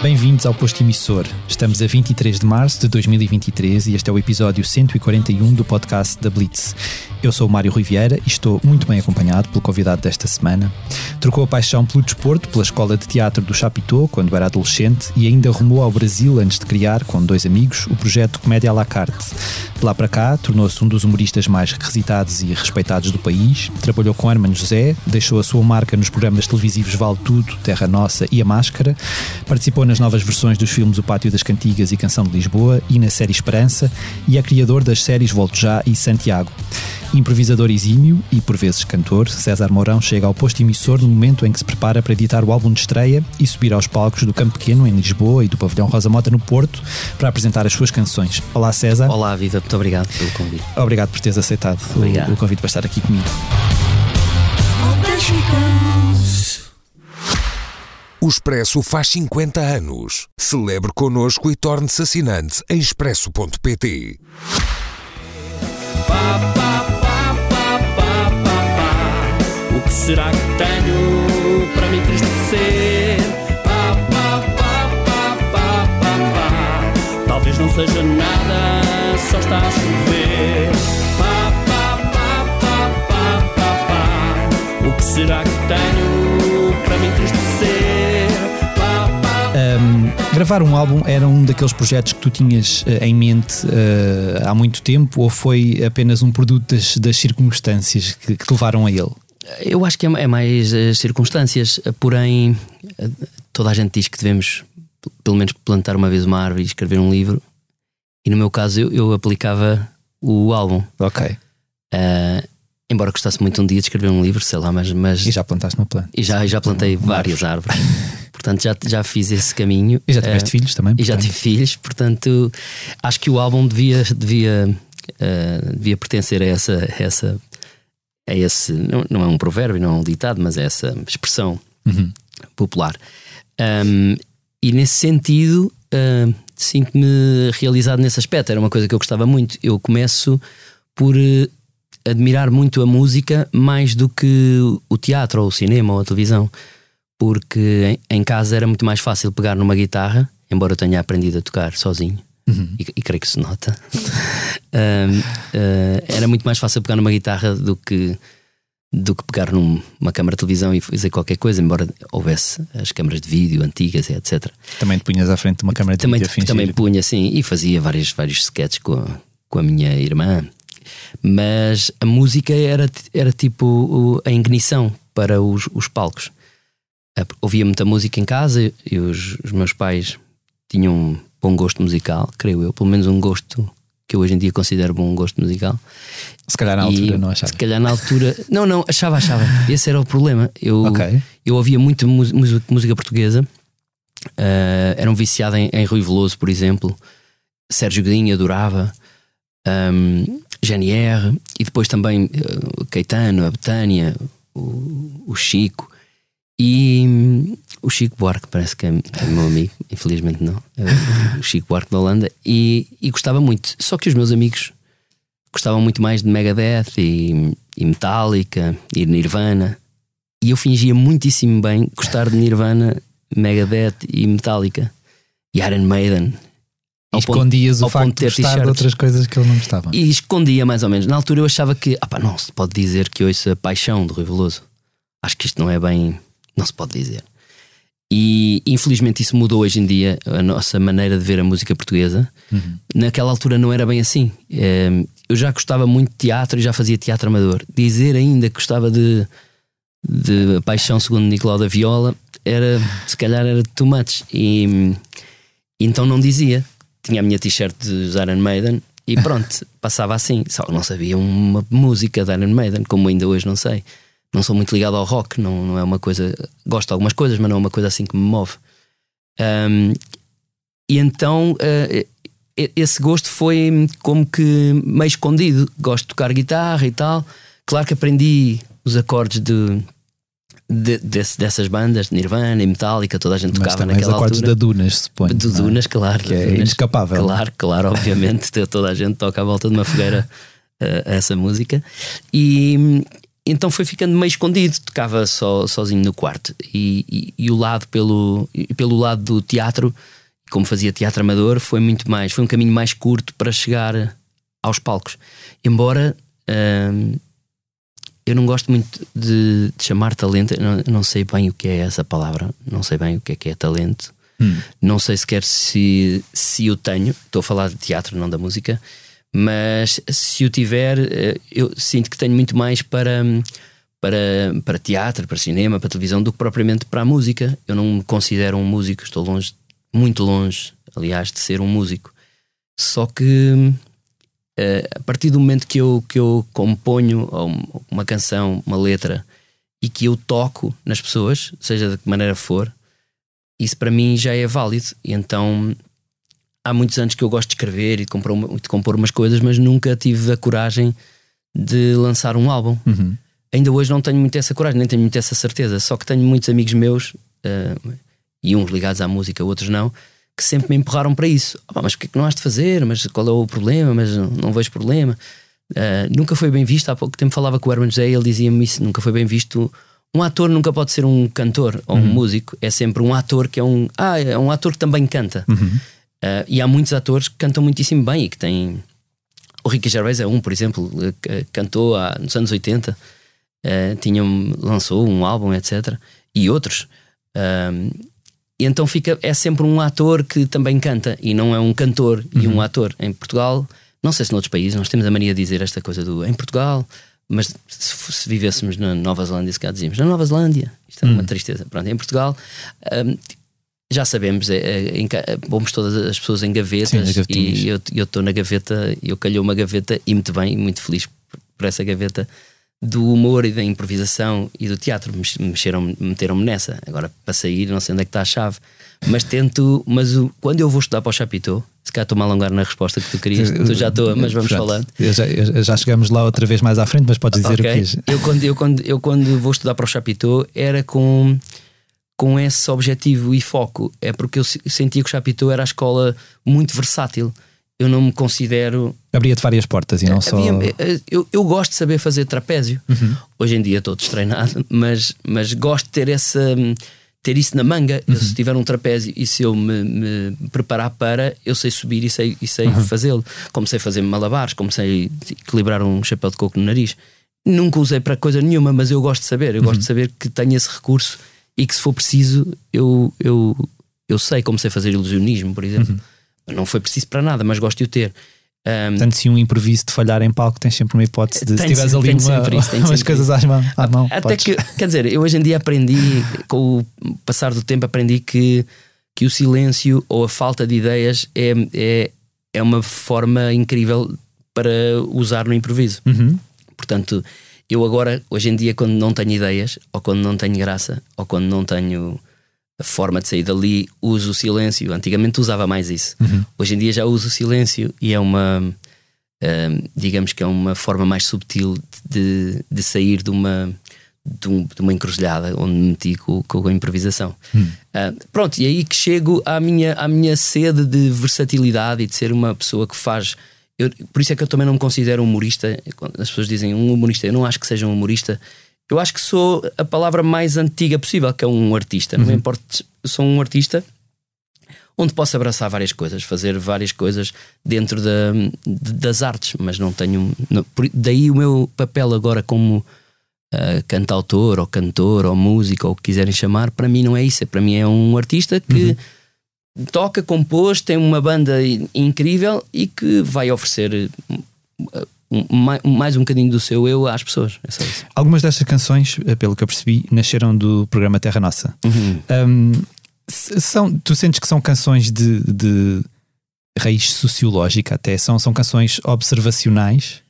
Bem-vindos ao Posto Emissor. Estamos a 23 de março de 2023 e este é o episódio 141 do podcast da Blitz. Eu sou o Mário Riviera e estou muito bem acompanhado pelo convidado desta semana. Trocou a paixão pelo desporto, pela escola de teatro do Chapitão quando era adolescente e ainda rumou ao Brasil antes de criar, com dois amigos, o projeto Comédia à la carte. De lá para cá, tornou-se um dos humoristas mais requisitados e respeitados do país. Trabalhou com Hermano José, deixou a sua marca nos programas televisivos Vale Tudo, Terra Nossa e A Máscara. Participou nas novas versões dos filmes O Pátio das Cantigas e Canção de Lisboa e na série Esperança e é criador das séries Volto Já e Santiago. Improvisador exímio e por vezes cantor, César Mourão chega ao posto emissor no momento em que se prepara para editar o álbum de estreia e subir aos palcos do Campo Pequeno em Lisboa e do Pavilhão Rosa Mota no Porto para apresentar as suas canções. Olá César. Olá Vida, muito obrigado pelo convite. Obrigado por teres aceitado o, o convite para estar aqui comigo. O Expresso faz 50 anos. Celebre connosco e torne-se assinante em expresso.pt. que será que tenho para me entristecer? Pá, pá, pá, pá, pá, pá, pá. Talvez não seja nada, só está a chover. Pá, pá, pá, pá, pá, pá, pá. O que será que tenho para me entristecer? Pá, pá, Um, gravar um álbum era um daqueles projetos que tu tinhas uh, em mente uh, há muito tempo ou foi apenas um produto das, das circunstâncias que, que te levaram a ele? Eu acho que é é mais as circunstâncias, porém, eh, toda a gente diz que devemos, pelo menos, plantar uma vez uma árvore e escrever um livro, e no meu caso eu, eu aplicava o álbum. Ok. Ah, embora gostasse muito um dia de escrever um livro, sei lá, mas, mas E já plantaste uma planta. e já, já plantei várias árvores. Portanto, já, já fiz esse caminho. E já tiveste Ah, filhos também? E já portanto. tive filhos, portanto, acho que o álbum devia, devia, eh, devia pertencer a essa, a essa a esse, não, não é um provérbio, não é um ditado, mas é essa expressão Uhum. popular. Um, e nesse sentido, uh, sinto-me realizado nesse aspecto. Era uma coisa que eu gostava muito. Eu começo por eh, admirar muito a música mais do que o teatro, ou o cinema, ou a televisão, porque em, em casa era muito mais fácil pegar numa guitarra, embora eu tenha aprendido a tocar sozinho. Uhum. E, e creio que se nota. Um, uh, era muito mais fácil pegar numa guitarra do que do que pegar num- numa câmara de televisão e fazer qualquer coisa, embora houvesse as câmaras de vídeo antigas, etc. Também te punhas à frente de uma câmara de Também, vídeo também punha assim e fazia vários, vários sketches com, a- com a minha irmã. Mas a música era, era tipo a ignição para os, os palcos. Ouvia muita música em casa e os, os meus pais tinham bom gosto musical, creio eu, pelo menos um gosto que eu hoje em dia considero bom gosto musical. Se calhar na E, altura não achava. Se calhar na altura. Não, não, achava, achava. Esse era o problema. Eu, Ok. eu ouvia muito mu- música, portuguesa. Ah, era um viciado em, em Rui Veloso, por exemplo. Sérgio Godinho adorava. Um, GNR. E depois também o Caetano, a Betânia, o, o Chico. E hum, o Chico Buarque, parece que é, é meu amigo, infelizmente não. É o Chico Buarque da Holanda. E, e gostava muito. Só que os meus amigos gostavam muito mais de Megadeth e, e Metallica e Nirvana. E eu fingia muitíssimo bem gostar de Nirvana, Megadeth e Metallica e Iron Maiden. E Ao ponto- escondias o ao facto ponto de gostar de outras coisas que ele não gostava. E escondia mais ou menos. Na altura eu achava que, ah pá, não se pode dizer que ouço a paixão de Rui Veloso. Acho que isto não é bem. Não se pode dizer. E infelizmente isso mudou hoje em dia a nossa maneira de ver a música portuguesa. Uhum. Naquela altura não era bem assim. Eh, Eu já gostava muito de teatro e já fazia teatro amador. Dizer ainda que gostava de, de Paixão segundo Nicolau da Viola era, se calhar, era too much. E então não dizia. Tinha a minha t-shirt de Iron Maiden e pronto, passava assim. Só não sabia uma música de Iron Maiden, como ainda hoje não sei. Não sou muito ligado ao rock, não, não é uma coisa. Gosto de algumas coisas, mas não é uma coisa assim que me move. Um, e então uh, esse gosto foi como que meio escondido. Gosto de tocar guitarra e tal. Claro que aprendi os acordes de, de, desse, dessas bandas, Nirvana e Metallica, toda a gente Mas tocava também naquela acordes altura. da Dunas, suponho. Do é? Dunas, claro. Que é Dunas. inescapável. Claro, claro, obviamente. toda a gente toca à volta de uma fogueira eh, essa música. E então foi ficando meio escondido, tocava só, sozinho no quarto. E, e- e o lado pelo, pelo lado do teatro, como fazia teatro amador, foi muito mais, foi um caminho mais curto para chegar aos palcos. Embora hum, eu não gosto muito de, de chamar talento, eu não, eu não sei bem o que é essa palavra, não sei bem o que é que é talento. Hum. Não sei sequer se, se o tenho, estou a falar de teatro, não da música, mas se o tiver, eh, eu sinto que tenho muito mais para, para, para teatro, para cinema, para televisão, do que propriamente para a música. Eu não me considero um músico, estou longe, muito longe, aliás, de ser um músico. Só que eh, a partir do momento que eu, que eu componho uma canção, uma letra e que eu toco nas pessoas, seja de que maneira for, isso para mim já é válido. E então há muitos anos que eu gosto de escrever e de compor, uma- de compor umas coisas, mas nunca tive a coragem de lançar um álbum. Uhum. Ainda hoje não tenho muito essa coragem, nem tenho muito essa certeza. Só que tenho muitos amigos meus, eh, e uns ligados à música, outros não, que sempre me empurraram para isso. "Ah, mas o que é que não has de fazer? Mas qual é o problema? Mas não, não vejo problema. Eh, nunca foi bem visto. Há pouco tempo falava com o Herman José ele dizia-me isso: nunca foi bem visto. Um ator nunca pode ser um cantor ou um músico, é sempre um ator que é um. Ah, é um ator que também canta. Eh, e há muitos atores que cantam muitíssimo bem e que têm. O Ricky Gervais é um, por exemplo, eh, que cantou há, nos anos 80, eh, tinha, um- lançou um álbum, etc. E outros. Ahm, e então fica, é sempre um ator que também canta e não é um cantor e um ator. Em Portugal, não sei se noutros países, nós temos a mania de dizer esta coisa do em Portugal, mas se, se vivêssemos na Nova Zelândia, se cá dizíamos na Nova Zelândia, isto é uma tristeza. Pronto, em Portugal. ahm, já sabemos, é, é, pomos todas as pessoas em Sim, gavetas as gavetinhas. e eu estou na gaveta, eu calhou uma gaveta e muito bem, muito feliz por, por essa gaveta do humor e da improvisação e do teatro. Mex- Mexeram, meteram-me nessa. Agora para sair, não sei onde é que está a chave, mas tento. Mas o- quando eu vou estudar para o Chapitão, se calhar estou-me a alongar na resposta que tu querias, tu já estou, mas vamos Pronto. falando. Eu Já, eu já chegamos lá outra vez mais à frente, mas podes dizer Ok. o que és. Eu quando, eu, quando, eu quando vou estudar para o Chapitão era com, com esse objetivo e foco. É porque eu se- sentia que o Chapitão era a escola muito versátil. Eu não me considero. Abria-te várias portas e não só. Havia- eh, eu, eu gosto de saber fazer trapézio. Hoje em dia estou destreinado, mas, mas gosto de ter essa. Ter isso na manga, eu, se tiver um trapézio e se eu me, me preparar para, eu sei subir e sei, e sei fazê-lo. Como sei fazer malabares, como sei equilibrar um chapéu de coco no nariz. Nunca usei para coisa nenhuma, mas eu gosto de saber. Eu gosto de saber que tenho esse recurso e que se for preciso, eu, eu, eu sei como sei fazer ilusionismo, por exemplo. Não foi preciso para nada, mas gosto de o ter. Ahm, Portanto, se um improviso de falhar em palco, tens sempre uma hipótese de se tiveres ali uma, sempre isso, umas coisas às mão, à mão. Até podes. que, quer dizer, eu hoje em dia aprendi, com o passar do tempo, aprendi que, que o silêncio ou a falta de ideias é, é, é uma forma incrível para usar no improviso. Uhum. Portanto, eu agora, hoje em dia, quando não tenho ideias, ou quando não tenho graça, ou quando não tenho a forma de sair dali, uso o silêncio. Antigamente usava mais isso. Hoje em dia já uso o silêncio e é uma, hum, digamos que é uma forma mais subtil de, de sair de uma, de, um- de uma encruzilhada onde me meti com, com a improvisação. Ah, pronto, e aí que chego à minha, à minha sede de versatilidade e de ser uma pessoa que faz. Eu- por isso é que eu também não me considero humorista. Quando as pessoas dizem um humorista, eu não acho que seja um humorista. Eu acho que sou a palavra mais antiga possível, que é um artista. Não me importa, sou um artista onde posso abraçar várias coisas, fazer várias coisas dentro da, de- das artes, mas não tenho. não- por- daí o meu papel agora como ah, cantautor ou cantor ou músico ou o que quiserem chamar, para mim não é isso. Para mim é um artista que toca, compôs, tem uma banda incrível e que vai oferecer um- mai- mais um bocadinho do seu eu às pessoas. É. Algumas destas canções, eh, pelo que eu percebi, nasceram do programa Terra Nossa. Uhum. Hum, s- são, tu sentes que são canções de, de raiz sociológica até? São, são canções observacionais?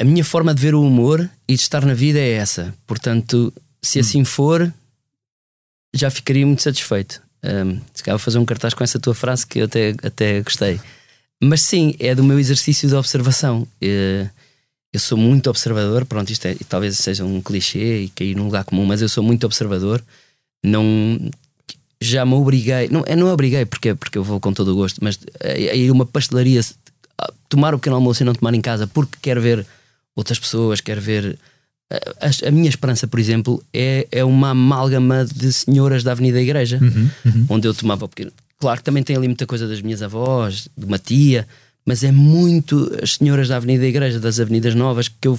A minha forma de ver o humor e de estar na vida é essa. Portanto, se assim for, já ficaria muito satisfeito. Um, se calhar vou fazer um cartaz com essa tua frase que eu até, até gostei. Mas sim, é do meu exercício de observação. Eh, eu sou muito observador. Pronto, isto é, talvez seja um clichê e cair num lugar comum, mas eu sou muito observador. Não. Já me obriguei, não, eu não obriguei porque, porque eu vou com todo o gosto, mas a ir a uma pastelaria, tomar o pequeno almoço e não tomar em casa porque quero ver outras pessoas, quero ver a, a, minha esperança, por exemplo, é, é uma amálgama de senhoras da Avenida Igreja, uhum, uhum. onde eu tomava o pequeno. Claro que também tem ali muita coisa das minhas avós, de uma tia, mas é muito as senhoras da Avenida Igreja, das Avenidas Novas, que eu,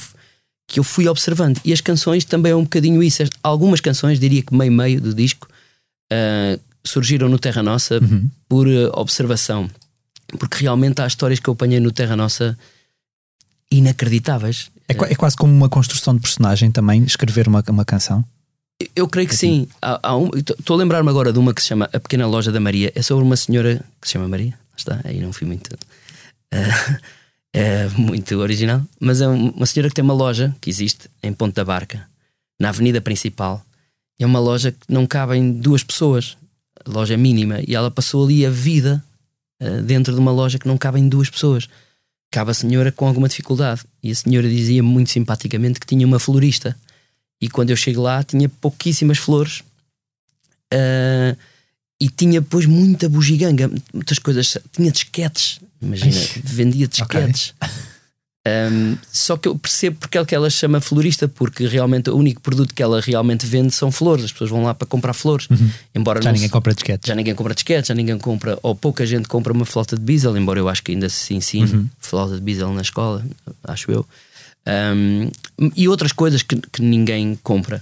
que eu fui observando. E as canções também é um bocadinho isso. Algumas canções, diria que meio-meio do disco, uh, surgiram no Terra Nossa uhum. por uh, observação. Porque realmente há histórias que eu apanhei no Terra Nossa inacreditáveis. É, é quase como uma construção de personagem também, escrever uma, uma canção? Eu creio que sim. Estou um, a lembrar-me agora de uma que se chama A Pequena Loja da Maria. É sobre uma senhora que se chama Maria. Está, aí não fui muito. Uh, é muito original. Mas é uma senhora que tem uma loja que existe em Ponta da Barca, na avenida principal. É uma loja que não cabem duas pessoas. A loja é mínima. E ela passou ali a vida uh, dentro de uma loja que não cabem duas pessoas cabe a senhora com alguma dificuldade. E a senhora dizia muito simpaticamente que tinha uma florista. E quando eu chego lá, tinha pouquíssimas flores uh, e tinha depois muita bugiganga, muitas coisas. Tinha disquetes, imagina, vendia disquetes. Okay. Um, só que eu percebo porque é que ela chama florista, porque realmente o único produto que ela realmente vende são flores. As pessoas vão lá para comprar flores. Uhum. Embora já ninguém se... compra disquetes. Já ninguém compra disquetes, já ninguém compra, ou pouca gente compra uma flauta de bisel, embora eu acho que ainda se ensine uhum. flauta de bisel na escola, acho eu. Um, e outras coisas que, que ninguém compra.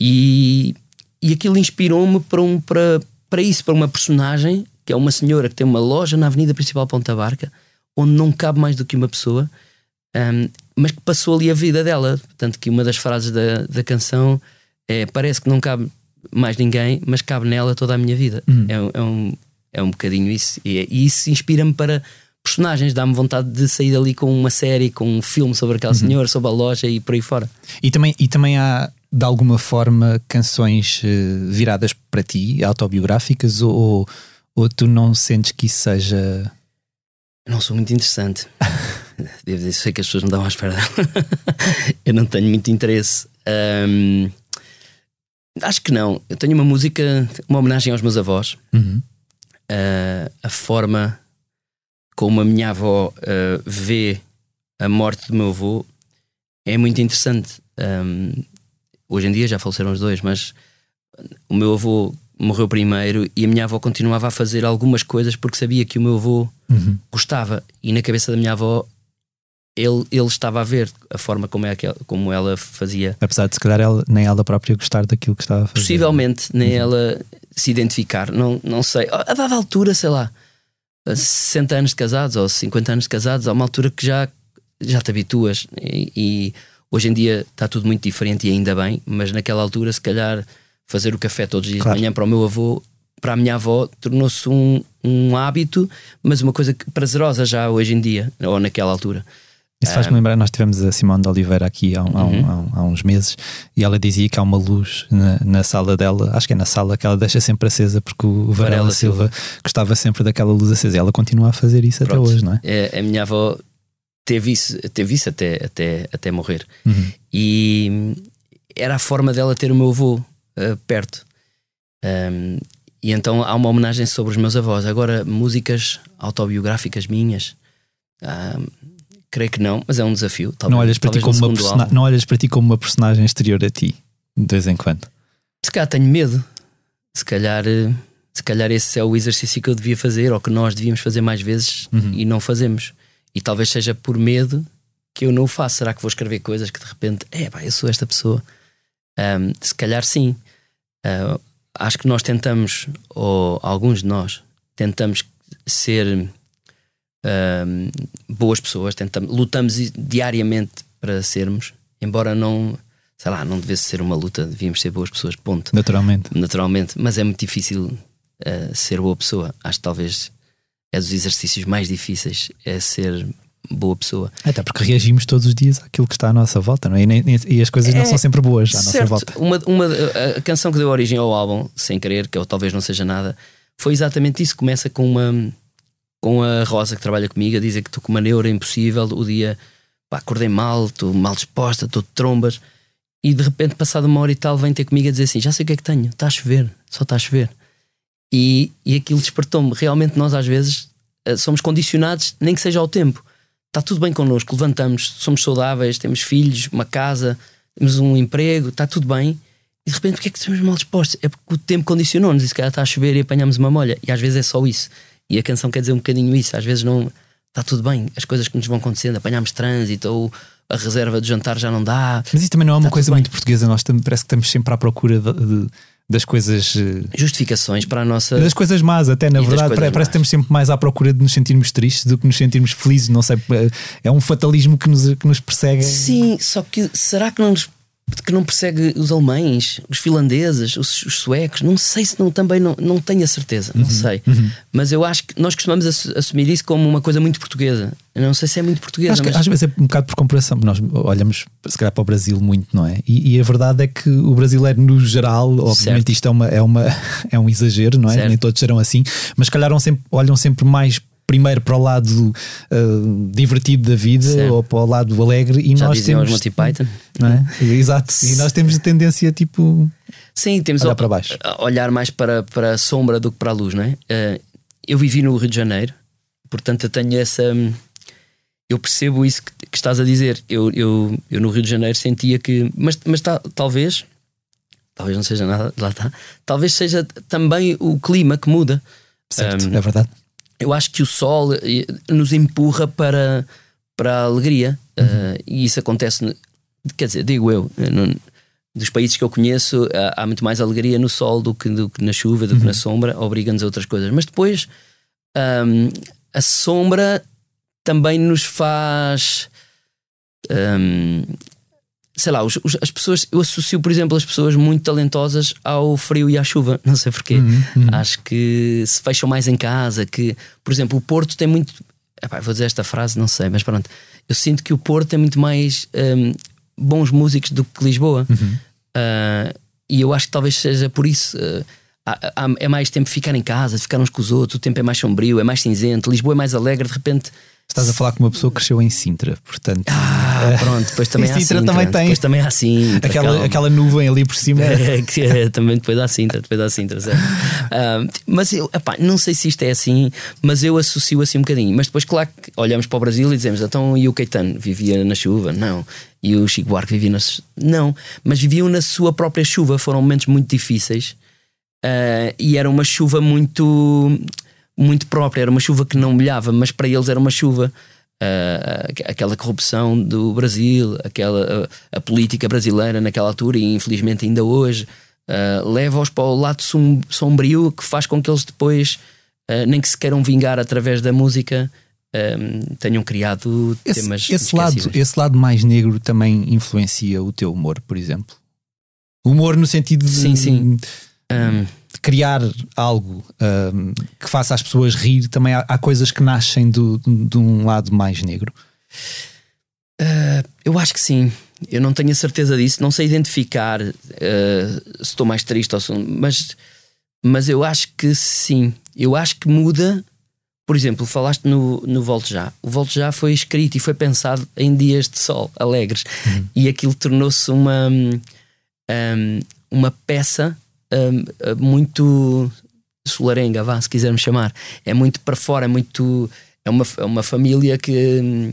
E, e aquilo inspirou-me para, um, para, para isso, para uma personagem que é uma senhora que tem uma loja na Avenida Principal Ponta Barca, onde não cabe mais do que uma pessoa um, mas que passou ali a vida dela. Tanto que uma das frases da, da canção é: Parece que não cabe mais ninguém, mas cabe nela toda a minha vida. Uhum. É, é, um, é um bocadinho isso. E, e isso inspira-me para personagens, dá-me vontade de sair dali com uma série, com um filme sobre aquela uhum. senhora, sobre a loja e por aí fora. E também, e também há, de alguma forma, canções uh, viradas para ti, autobiográficas, ou, ou tu não sentes que isso seja. não sou muito interessante. Devo dizer, sei que as pessoas não dão à espera Eu não tenho muito interesse. Um, acho que não. Eu tenho uma música, uma homenagem aos meus avós. Uhum. Uh, a forma como a minha avó uh, vê a morte do meu avô é muito interessante. Um, hoje em dia já faleceram os dois, mas o meu avô morreu primeiro e a minha avó continuava a fazer algumas coisas porque sabia que o meu avô uhum. gostava. E na cabeça da minha avó ele, ele estava a ver a forma como, é aquela, como ela fazia. Apesar de se calhar ela, nem ela própria gostar daquilo que estava a fazer. Possivelmente, nem uhum. ela se identificar. Não, não sei. A dada altura, sei lá, 60 anos de casados ou 50 anos de casados, há uma altura que já, já te habituas. E, e hoje em dia está tudo muito diferente e ainda bem, mas naquela altura, se calhar, fazer o café todos os dias claro. de manhã para o meu avô para a minha avó tornou-se um, um hábito, mas uma coisa prazerosa já hoje em dia, ou naquela altura. Isso faz-me lembrar, nós tivemos a Simone de Oliveira aqui há, uhum. há, há, uns meses e ela dizia que há uma luz na, na, sala dela, acho que é na sala que ela deixa sempre acesa porque o Varela, Varela Silva, Silva, gostava sempre daquela luz acesa e ela continua a fazer isso Pronto. até hoje, não é? é? A minha avó teve isso, teve isso até, até, até morrer uhum. e era a forma dela ter o meu avô uh, perto. Um, e então há uma homenagem sobre os meus avós. Agora, músicas autobiográficas minhas. Um, Creio que não, mas é um desafio. Talvez, não, olhas para ti como uma persona... não olhas para ti como uma personagem exterior a ti, de vez em quando. Se calhar tenho medo. Se calhar, eh, se calhar esse é o exercício que eu devia fazer ou que nós devíamos fazer mais vezes uhum. e não fazemos. E talvez seja por medo que eu não o faço. Será que vou escrever coisas que de repente, é pá, eu sou esta pessoa? Um, se calhar sim. Uh, acho que nós tentamos, ou alguns de nós, tentamos ser boas pessoas, tentamos, lutamos diariamente para sermos, embora não, sei lá, não devesse ser uma luta, devíamos ser boas pessoas, ponto. Naturalmente. Naturalmente, mas é muito difícil uh, ser boa pessoa. Acho que talvez é dos exercícios mais difíceis, é ser boa pessoa. Até porque reagimos todos os dias àquilo que está à nossa volta, não é? E, e as coisas é, não são sempre boas à certo. nossa volta. Uma, uma, a canção que deu origem ao álbum, sem querer, que eu, talvez não seja nada, foi exatamente isso. Começa com uma com a Rosa que trabalha comigo a dizer que estou com uma neura impossível. O dia pá, acordei mal, estou mal disposta, estou de trombas. E de repente, passado uma hora e tal, vem ter comigo a dizer assim: Já sei o que é que tenho, está a chover, só está a chover. E, e aquilo despertou-me. Realmente, nós às vezes eh, somos condicionados, nem que seja ao tempo. Está tudo bem connosco, levantamos, somos saudáveis, temos filhos, uma casa, temos um emprego, está tudo bem. E de repente, porque é que estamos mal dispostos? É porque o tempo condicionou-nos e se calhar está a chover e apanhamos uma molha. E às vezes é só isso. E a canção quer dizer um bocadinho isso. Às vezes não está tudo bem, as coisas que nos vão acontecendo, apanhamos trânsito ou a reserva de jantar já não dá. Mas isso também não é uma Está coisa tudo bem. muito portuguesa. Nós tam- parece que estamos sempre à procura de- de- das coisas. eh, Justificações para a nossa. Das coisas más, até na E verdade, parece que estamos sempre mais à procura de nos sentirmos tristes do que nos sentirmos felizes. Não sei, eh, é um fatalismo que nos, que nos persegue. Sim, só que será que não, nos- que não persegue os alemães, os finlandeses, os, os suecos? Não sei se não também não, não tenho a certeza, Uhum, não sei. Mas eu acho que nós costumamos assu- assumir isso como uma coisa muito portuguesa. Eu não sei se é muito portuguesa, Acho que mas às vezes é um bocado por comparação. Nós olhamos se calhar para o Brasil muito, não é? E, e a verdade é que o brasileiro, no geral, obviamente Certo. isto é, uma, é, uma, é um exagero, não é? Certo. Nem todos serão assim, mas se calhar sempre, olham sempre mais primeiro para o lado uh, divertido da vida ou para o lado alegre e já nós temos. Monty Python. Não é? Exato. E nós temos a tendência tipo. Sim, temos Olhar a- para baixo. olhar mais para, para a sombra do que para a luz, não é? Eh, eu vivi no Rio de Janeiro, portanto eu tenho essa. Eu percebo isso que, que estás a dizer. Eu, eu, eu no Rio de Janeiro sentia que. Mas, mas ta- talvez. Talvez não seja nada, lá está. Talvez seja também o clima que muda. Certo, Um, é verdade. Eu acho que o sol eh, nos empurra para, para a alegria eh, e isso acontece, quer dizer, digo eu, eh, dos países que eu conheço há, há muito mais alegria no sol do que, do que na chuva, do que na sombra, obriga-nos a outras coisas. Mas depois ahm, a sombra também nos faz. ahm, sei lá, os- os- as pessoas, eu associo, por exemplo, as pessoas muito talentosas ao frio e à chuva, não sei porquê. Uhum, uhum. Acho que se fecham mais em casa, que, por exemplo, o Porto tem muito. Epá, vou dizer esta frase, não sei, mas pronto. Eu sinto que o Porto tem muito mais hum, bons músicos do que Lisboa. Uhum. Ah, e eu acho que talvez seja por isso. ah, há- há- é mais tempo de ficar em casa, ficar uns com os outros, o tempo é mais sombrio, é mais cinzento, Lisboa é mais alegre, de repente. Estás a falar com uma pessoa que cresceu em Sintra, portanto. Ah, pronto, depois também há Sintra Sintra, também tem. Depois também há Sintra, aquela, calma. aquela nuvem ali por cima. É, que é, também depois dá Sintra, depois dá Sintra, certo? Ah, mas eu, epá, não sei se isto é assim, mas eu associo assim um bocadinho. Mas depois, claro que olhamos para o Brasil e dizemos, então e o Caetano vivia na chuva? Não. E o Chico Buarque vivia na. Não. Mas viviam na sua própria chuva, foram momentos muito difíceis ah, e era uma chuva muito, muito própria, era uma chuva que não molhava, mas para eles era uma chuva. ah, aquela corrupção do Brasil, aquela a, a política brasileira naquela altura e infelizmente ainda hoje ah, leva-os para o lado som- sombrio que faz com que eles depois, nem que se queiram vingar através da música, tenham criado Esse, temas esse lado, esse lado mais negro também influencia o teu humor, por exemplo. Humor no sentido de, Sim, sim. De criar algo hum, que faça as pessoas rir. Também há, há coisas que nascem do, de um lado mais negro. Ah, eu acho que sim. Eu não tenho a certeza disso. Não sei identificar ah, se estou mais triste ou se. Mas, mas eu acho que sim. Eu acho que muda. Por exemplo, falaste no, no Volte Já. O Volte Já foi escrito e foi pensado em dias de sol, alegres. E aquilo tornou-se uma, hum, hum, uma peça hum, muito solarenga, vá, se quisermos chamar. É muito para fora, é muito. É uma, é uma família que. hum,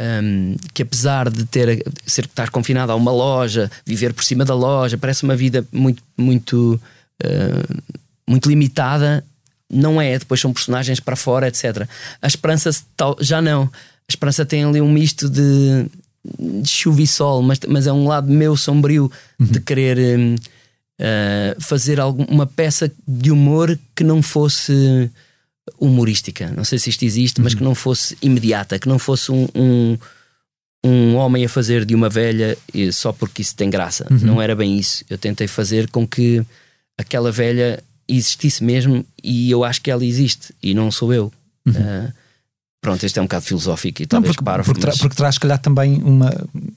um, que apesar de ter ser estar confinado a uma loja, viver por cima da loja, parece uma vida muito muito uh, muito limitada, não é. Depois são personagens para fora, etc. A esperança tal- já não. A esperança tem ali um misto de, de chuva e sol, mas, mas é um lado meu sombrio de querer um, uh, fazer algum, uma peça de humor que não fosse humorística. Não sei se isto existe, mas que não fosse imediata, que não fosse um, um, um homem a fazer de uma velha eh, só porque isso tem graça. Não era bem isso. Eu tentei fazer com que aquela velha existisse mesmo e eu acho que ela existe e não sou eu. Ah, pronto, este é um bocado filosófico e Não, talvez porque, parvo, porque, tra- mas- porque traz, se calhar, também uma,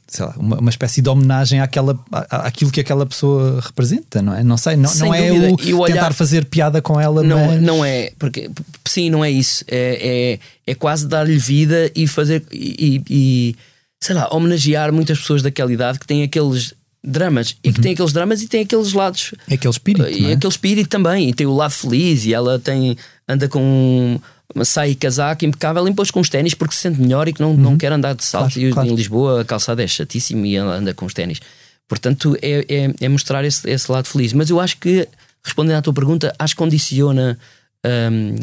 sei lá, uma, uma espécie de homenagem àquela, à- àquilo que aquela pessoa representa, não é? Não sei, não, Sem não é o, E o olhar- tentar fazer piada com ela, Não, mas... não é, porque sim, não é isso. É, é, é quase dar-lhe vida e fazer e, e- sei lá, homenagear muitas pessoas daquela idade que têm aqueles dramas e que têm aqueles dramas e têm aqueles lados É aquele espírito. e não é? aquele espírito também, e tem o lado feliz, e ela tem anda com uma saia e casaco impecável, impôs com os ténis porque se sente melhor e que não, não quer andar de salto. Uhum. Claro, e claro. em Lisboa a calçada é chatíssima e anda com os ténis. Portanto, é, é, é mostrar esse, esse lado feliz. Mas eu acho que, respondendo à tua pergunta, acho que condiciona hum,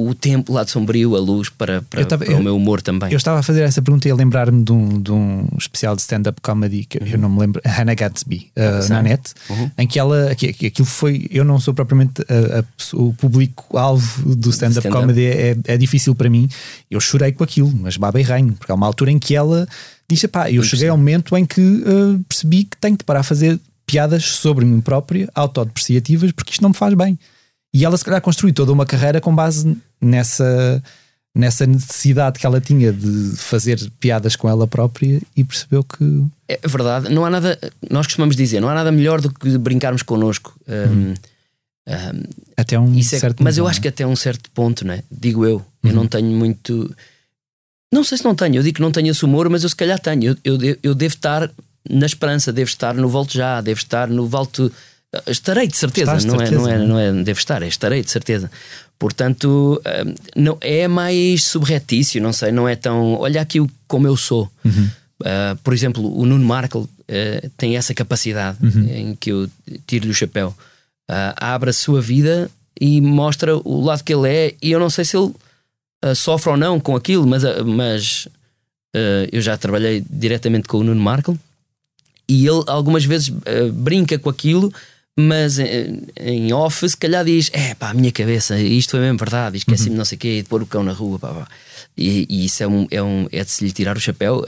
o tempo, o lado sombrio, a luz para, para, tava- para eu- o meu humor também. Eu estava a fazer essa pergunta e a lembrar-me de um, de um especial de stand-up comedy que eu não me lembro, Hannah Gatsby, uh, na net, Uhum. em que ela, que, que aquilo foi, eu não sou propriamente a- a o público-alvo do stand-up Stand-up. comedy, é, é difícil para mim. Eu chorei com aquilo, mas baba e reino, porque há uma altura em que ela diz: pá, eu cheguei ao momento em que uh, percebi que tenho de parar a fazer piadas sobre mim própria, autodepreciativas, porque isto não me faz bem. E ela, se calhar, construiu toda uma carreira com base nessa, nessa necessidade que ela tinha de fazer piadas com ela própria e percebeu que. É verdade, não há nada, nós costumamos dizer, não há nada melhor do que brincarmos connosco. Hum, hum, Até um é- certo mas eu acho que é? até um certo ponto, né? digo eu, eu Uhum. não tenho muito. Não sei se não tenho, eu digo que não tenho esse humor, mas eu se calhar tenho. Eu, eu, eu devo estar na esperança, devo estar no Volto Já, devo estar no Volto. Estarei de certeza, de não, é, não, é, não é? não é? Devo estar, é estarei de certeza. Portanto, hum, não, é mais subretício, não sei, não é tão. Olha aqui como eu sou. Uhum. Uh, por exemplo, o Nuno Markle uh, tem essa capacidade Uhum. em que eu tiro-lhe o chapéu. Uh, abre a sua vida e mostra o lado que ele é. E eu não sei se ele sofre ou não com aquilo, mas, mas eu já trabalhei diretamente com o Nuno Markle e ele algumas vezes brinca com aquilo. Mas eh, em off, se calhar diz: É pá, a minha cabeça, isto é mesmo verdade, esqueci-me de não sei o quê, de pôr o cão na rua. Pá, pá. E, e isso é, um, é, um, é de se lhe tirar o chapéu.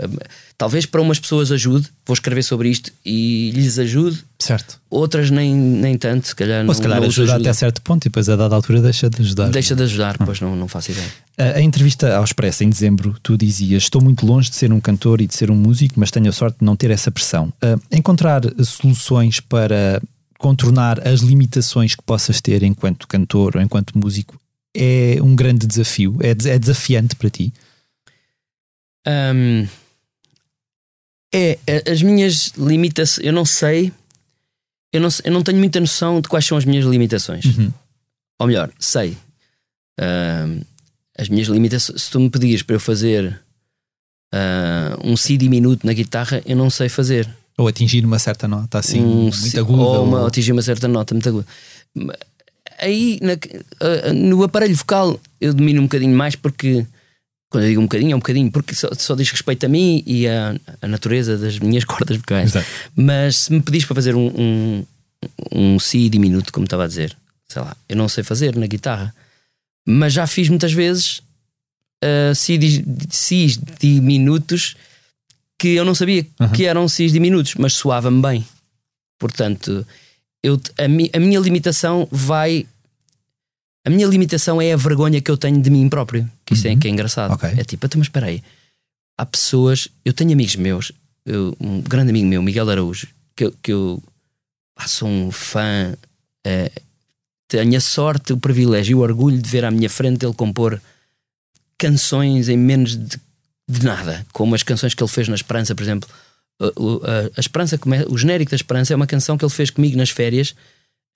Talvez para umas pessoas ajude, vou escrever sobre isto e lhes ajude, Certo. outras nem, nem tanto, se calhar Ou não, se calhar não ajuda ajuda. até certo ponto e depois a dada altura deixa de ajudar. Deixa de ajudar, pois não, não faço ideia. A, a entrevista ao Expresso em dezembro, tu dizias: Estou muito longe de ser um cantor e de ser um músico, mas tenho a sorte de não ter essa pressão. Ah, encontrar soluções para contornar as limitações que possas ter enquanto cantor ou enquanto músico é um grande desafio? É, é desafiante para ti? Hum, é, as minhas limitações, eu não sei, eu não, eu não tenho muita noção de quais são as minhas limitações. Uhum. Ou melhor, sei. Hum, as minhas limitações, se tu me pedires para eu fazer ah, um si diminuto na guitarra, eu não sei fazer. Ou atingir uma certa nota assim, um muito si- aguda? ou uma, ou- atingir uma certa nota muito aguda. Aí na- no aparelho vocal eu domino um bocadinho mais porque quando eu digo um bocadinho é um bocadinho porque só, só diz respeito a mim e à, à natureza das minhas cordas vocais. Exato. Mas se me pedis para fazer um, um, um si diminuto, como estava a dizer, sei lá, eu não sei fazer na guitarra, mas já fiz muitas vezes uh, si, sis diminutos que eu não sabia Uhum. que eram sis diminutos, mas soava-me bem. Portanto, eu, a, mi- a minha limitação vai. A minha limitação é a vergonha que eu tenho de mim próprio. Que isso é Uhum. que é engraçado. Ok. É tipo, então, mas espera aí. Há pessoas. Eu tenho amigos meus, eu- um grande amigo meu, Miguel Araújo, que, eu- que eu pá, sou um fã. eh, tenho a sorte, o privilégio e o orgulho de ver à minha frente ele compor canções em menos de, de nada, como as canções que ele fez na Esperança, por exemplo. O- a- Esperança, o genérico da Esperança é uma canção que ele fez comigo nas férias,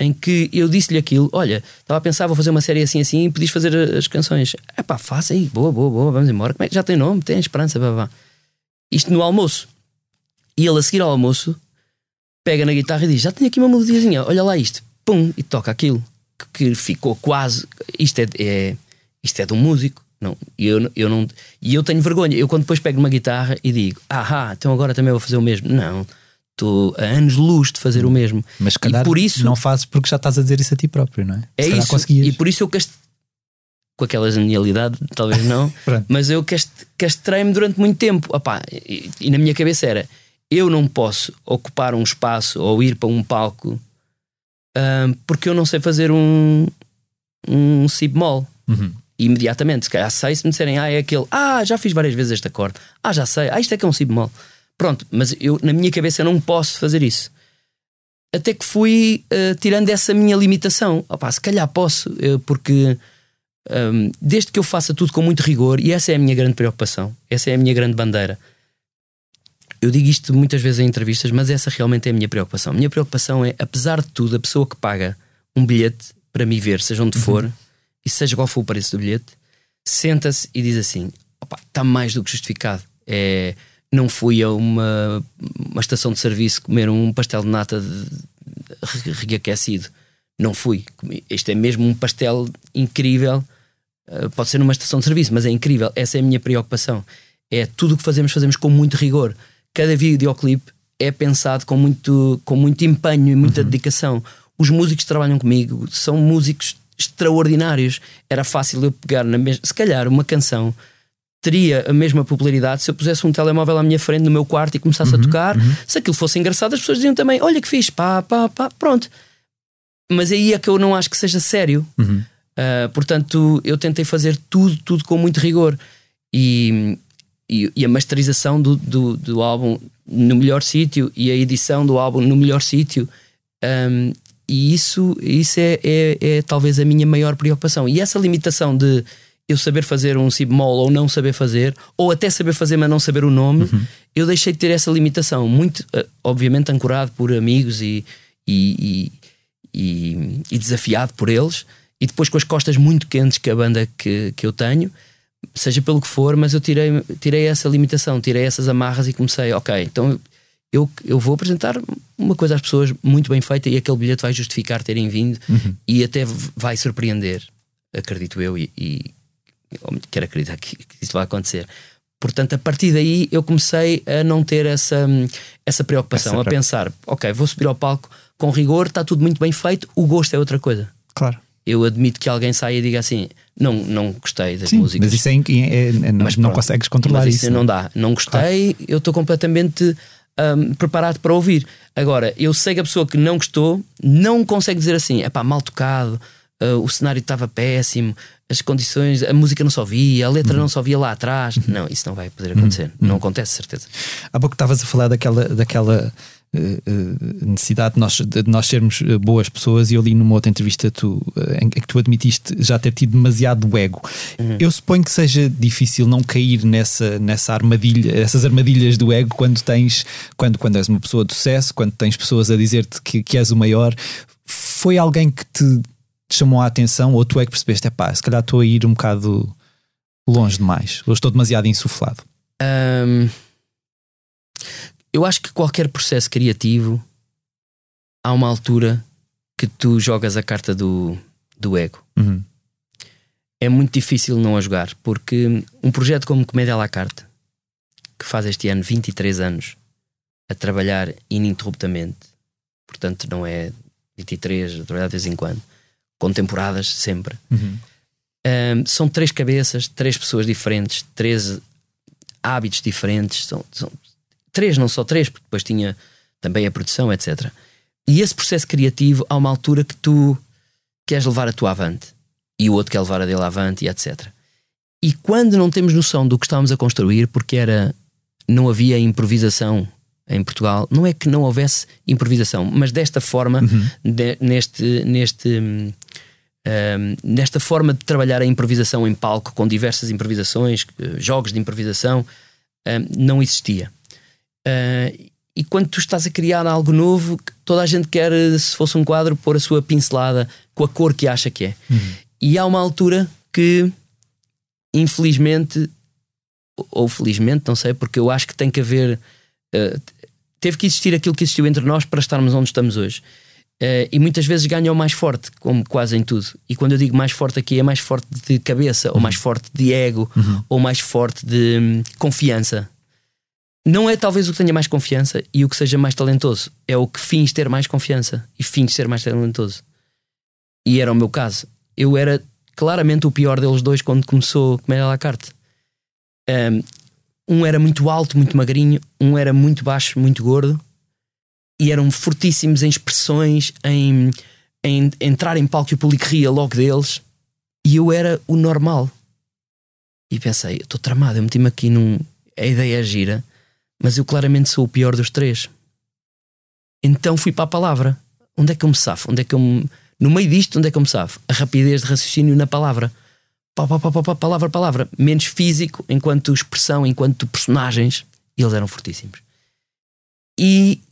em que eu disse-lhe aquilo: Olha, estava a pensar, vou fazer uma série assim assim e podias fazer a- as canções. É pá, faça aí, boa, boa, boa, vamos embora. Como é já tem nome? Tem Esperança, vá, vá. Isto no almoço. E ele a seguir ao almoço pega na guitarra e diz: Já tenho aqui uma melodiazinha, olha lá isto. Pum, e toca aquilo que, que ficou quase. Isto é, é- isto é de um músico. Não, e eu, eu não, e eu tenho vergonha. Eu, quando depois pego uma guitarra e digo: Ah, então agora também vou fazer o mesmo. Não, estou a anos luz de fazer o mesmo. Mas calhar e por isso, não fazes porque já estás a dizer isso a ti próprio, não é? é isso. conseguias. E por isso eu cast... com aquela genialidade, talvez não, mas eu cast... castrei-me durante muito tempo. Opá, e, e na minha cabeça era: eu não posso ocupar um espaço ou ir para um palco ahm, porque eu não sei fazer um, um si bemol. Uhum. Imediatamente, se calhar sei se me disserem, ah, é aquele, ah, já fiz várias vezes este acorde, ah, já sei, ah, isto é que é um si bemol. Pronto, mas eu na minha cabeça eu não posso fazer isso. Até que fui ah, tirando essa minha limitação. Opá, se calhar posso, eh, porque ahm, desde que eu faça tudo com muito rigor, e essa é a minha grande preocupação, essa é a minha grande bandeira. eu digo isto muitas vezes em entrevistas, mas essa realmente é a minha preocupação. A minha preocupação é, apesar de tudo, a pessoa que paga um bilhete para me ver, seja onde for, e seja qual for o preço do bilhete, senta-se e diz assim: opa, está mais do que justificado. É, não fui a uma, uma estação de serviço comer um pastel de nata de- reaquecido. Não fui. Este é mesmo um pastel incrível. Uh, pode ser numa estação de serviço, mas é incrível. Essa é a minha preocupação. É tudo o que fazemos, fazemos com muito rigor. Cada videoclipe é pensado com muito, com muito empenho e muita dedicação. Os músicos que trabalham comigo são músicos extraordinários. Era fácil eu pegar na mesma. Se calhar uma canção teria a mesma popularidade se eu pusesse um telemóvel à minha frente no meu quarto e começasse a tocar. Se aquilo fosse engraçado, as pessoas diziam também: Olha que fiz, pá, pá, pá, pronto. Mas aí é que eu não acho que seja sério. Uh, portanto, eu tentei fazer tudo, tudo com muito rigor. E, e, e a masterização do, do, do álbum no melhor sítio e a edição do álbum no melhor sítio. Um, e isso, isso é, é, é talvez a minha maior preocupação. E essa limitação de eu saber fazer um si bemol ou não saber fazer, ou até saber fazer, mas não saber o nome, eu deixei de ter essa limitação. Muito, uh, obviamente, ancorado por amigos e, e, e, e- e desafiado por eles, e depois com as costas muito quentes que a banda que, que eu tenho, seja pelo que for, mas eu tirei, tirei essa limitação, tirei essas amarras e comecei, ok, então eu, eu vou apresentar uma coisa às pessoas muito bem feita e aquele bilhete vai justificar terem vindo e até vai surpreender, acredito eu, e, e quero acreditar que, que isso vai acontecer. Portanto, a partir daí eu comecei a não ter essa, essa preocupação, Essa a pensar, ok, vou subir ao palco com rigor, está tudo muito bem feito, o gosto é outra coisa. Claro. Eu admito que alguém saia e diga assim: não, não gostei das Sim, músicas. mas isso é, é- é- não, Mas não pronto. consegues controlar Mas isso. não dá. Não gostei, eu estou completamente hum, preparado para ouvir. Agora, eu sei que a pessoa que não gostou não consegue dizer assim: é pá, mal tocado, uh, o cenário estava péssimo, as condições, a música não só via, a letra Uhum. não só via lá atrás. Não, isso não vai poder acontecer. Não acontece, certeza. Há pouco estavas a falar daquela, daquela necessidade de nós, de nós sermos eh, boas pessoas e eu li numa outra entrevista tu, eh, em que tu admitiste já ter tido demasiado ego. Eu suponho que seja difícil não cair nessa, nessa armadilha, essas armadilhas do ego quando tens, quando, quando és uma pessoa de sucesso, quando tens pessoas a dizer-te que, que és o maior. Foi alguém que te chamou a atenção ou tu é que percebeste, é pá, se calhar estou a ir um bocado longe demais, ou estou demasiado insuflado. Hum, eu acho que qualquer processo criativo há uma altura que tu jogas a carta do, do ego. Uhum. É muito difícil não a jogar, porque um projeto como Comédia à la carte, que faz este ano 23 anos a trabalhar ininterruptamente, portanto não é 23, a trabalhar de vez em quando, com temporadas sempre. Uhum. Um, são três cabeças, três pessoas diferentes, três hábitos diferentes. São, são três, não só três, porque depois tinha também a produção, etc. E esse processo criativo, há uma altura que tu queres levar a tua avante e o outro quer levar a dele avante, e etc. E quando não temos noção do que estávamos a construir, porque era não havia improvisação em Portugal, não é que não houvesse improvisação, mas desta forma, de- neste, neste hum, um, nesta forma de trabalhar a improvisação em palco, com diversas improvisações, eh, jogos de improvisação, um, não existia. Uh, e quando tu estás a criar algo novo, toda a gente quer, se fosse um quadro, pôr a sua pincelada com a cor que acha que é. E há uma altura que, infelizmente, ou felizmente, não sei, porque eu acho que tem que haver. eh, teve que existir aquilo que existiu entre nós para estarmos onde estamos hoje. Eh, e muitas vezes ganha o mais forte, como quase em tudo. E quando eu digo mais forte aqui, é mais forte de cabeça, ou mais forte de ego, ou mais forte de hum, confiança. Não é talvez o que tenha mais confiança e o que seja mais talentoso. É o que finge ter mais confiança e finge ser mais talentoso. E era o meu caso. Eu era claramente o pior deles dois quando começou a Comédia à la carte. Um, era muito alto, muito magrinho, um era muito baixo, muito gordo e eram fortíssimos em expressões, em, em entrar em palco e o público ria logo deles. E eu era o normal. E pensei, estou tramado, eu meti-me aqui num. A ideia é gira, mas eu claramente sou o pior dos três. Então fui para a palavra. Onde é que eu me safo? Onde é que eu me... No meio disto, onde é que eu me safo? A rapidez de raciocínio na palavra. Pá, pá, pá, pá, pá, palavra, palavra. Menos físico, enquanto expressão, enquanto personagens. E eles eram fortíssimos. E,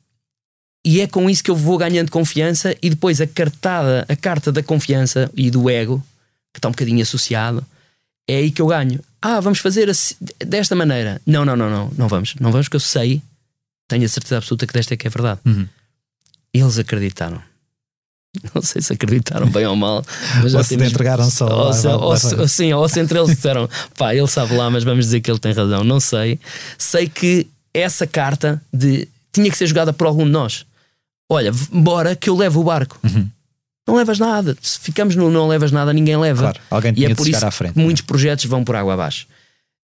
e é com isso que eu vou ganhando confiança e depois a cartada, a carta da confiança e do ego, que está um bocadinho associado, é aí que eu ganho. Ah, vamos fazer assim, desta maneira. Não, não, não, não, não vamos. Não vamos, que eu sei, tenho a certeza absoluta que desta é que é verdade. Uhum. Eles acreditaram. Não sei se acreditaram bem ou mal, mas Ou se entregaram só. Ou, lá, se, lá, ou, lá se- ou sim, ou se entre eles disseram, pá, ele sabe lá, mas vamos dizer que ele tem razão. Não sei. Sei que essa carta de tinha que ser jogada por algum de nós. Olha, bora que eu levo o barco. Uhum. Não levas nada. Se ficamos no não levas nada, ninguém leva. Claro, alguém E tinha é de por isso à frente. que muitos projetos vão por água abaixo.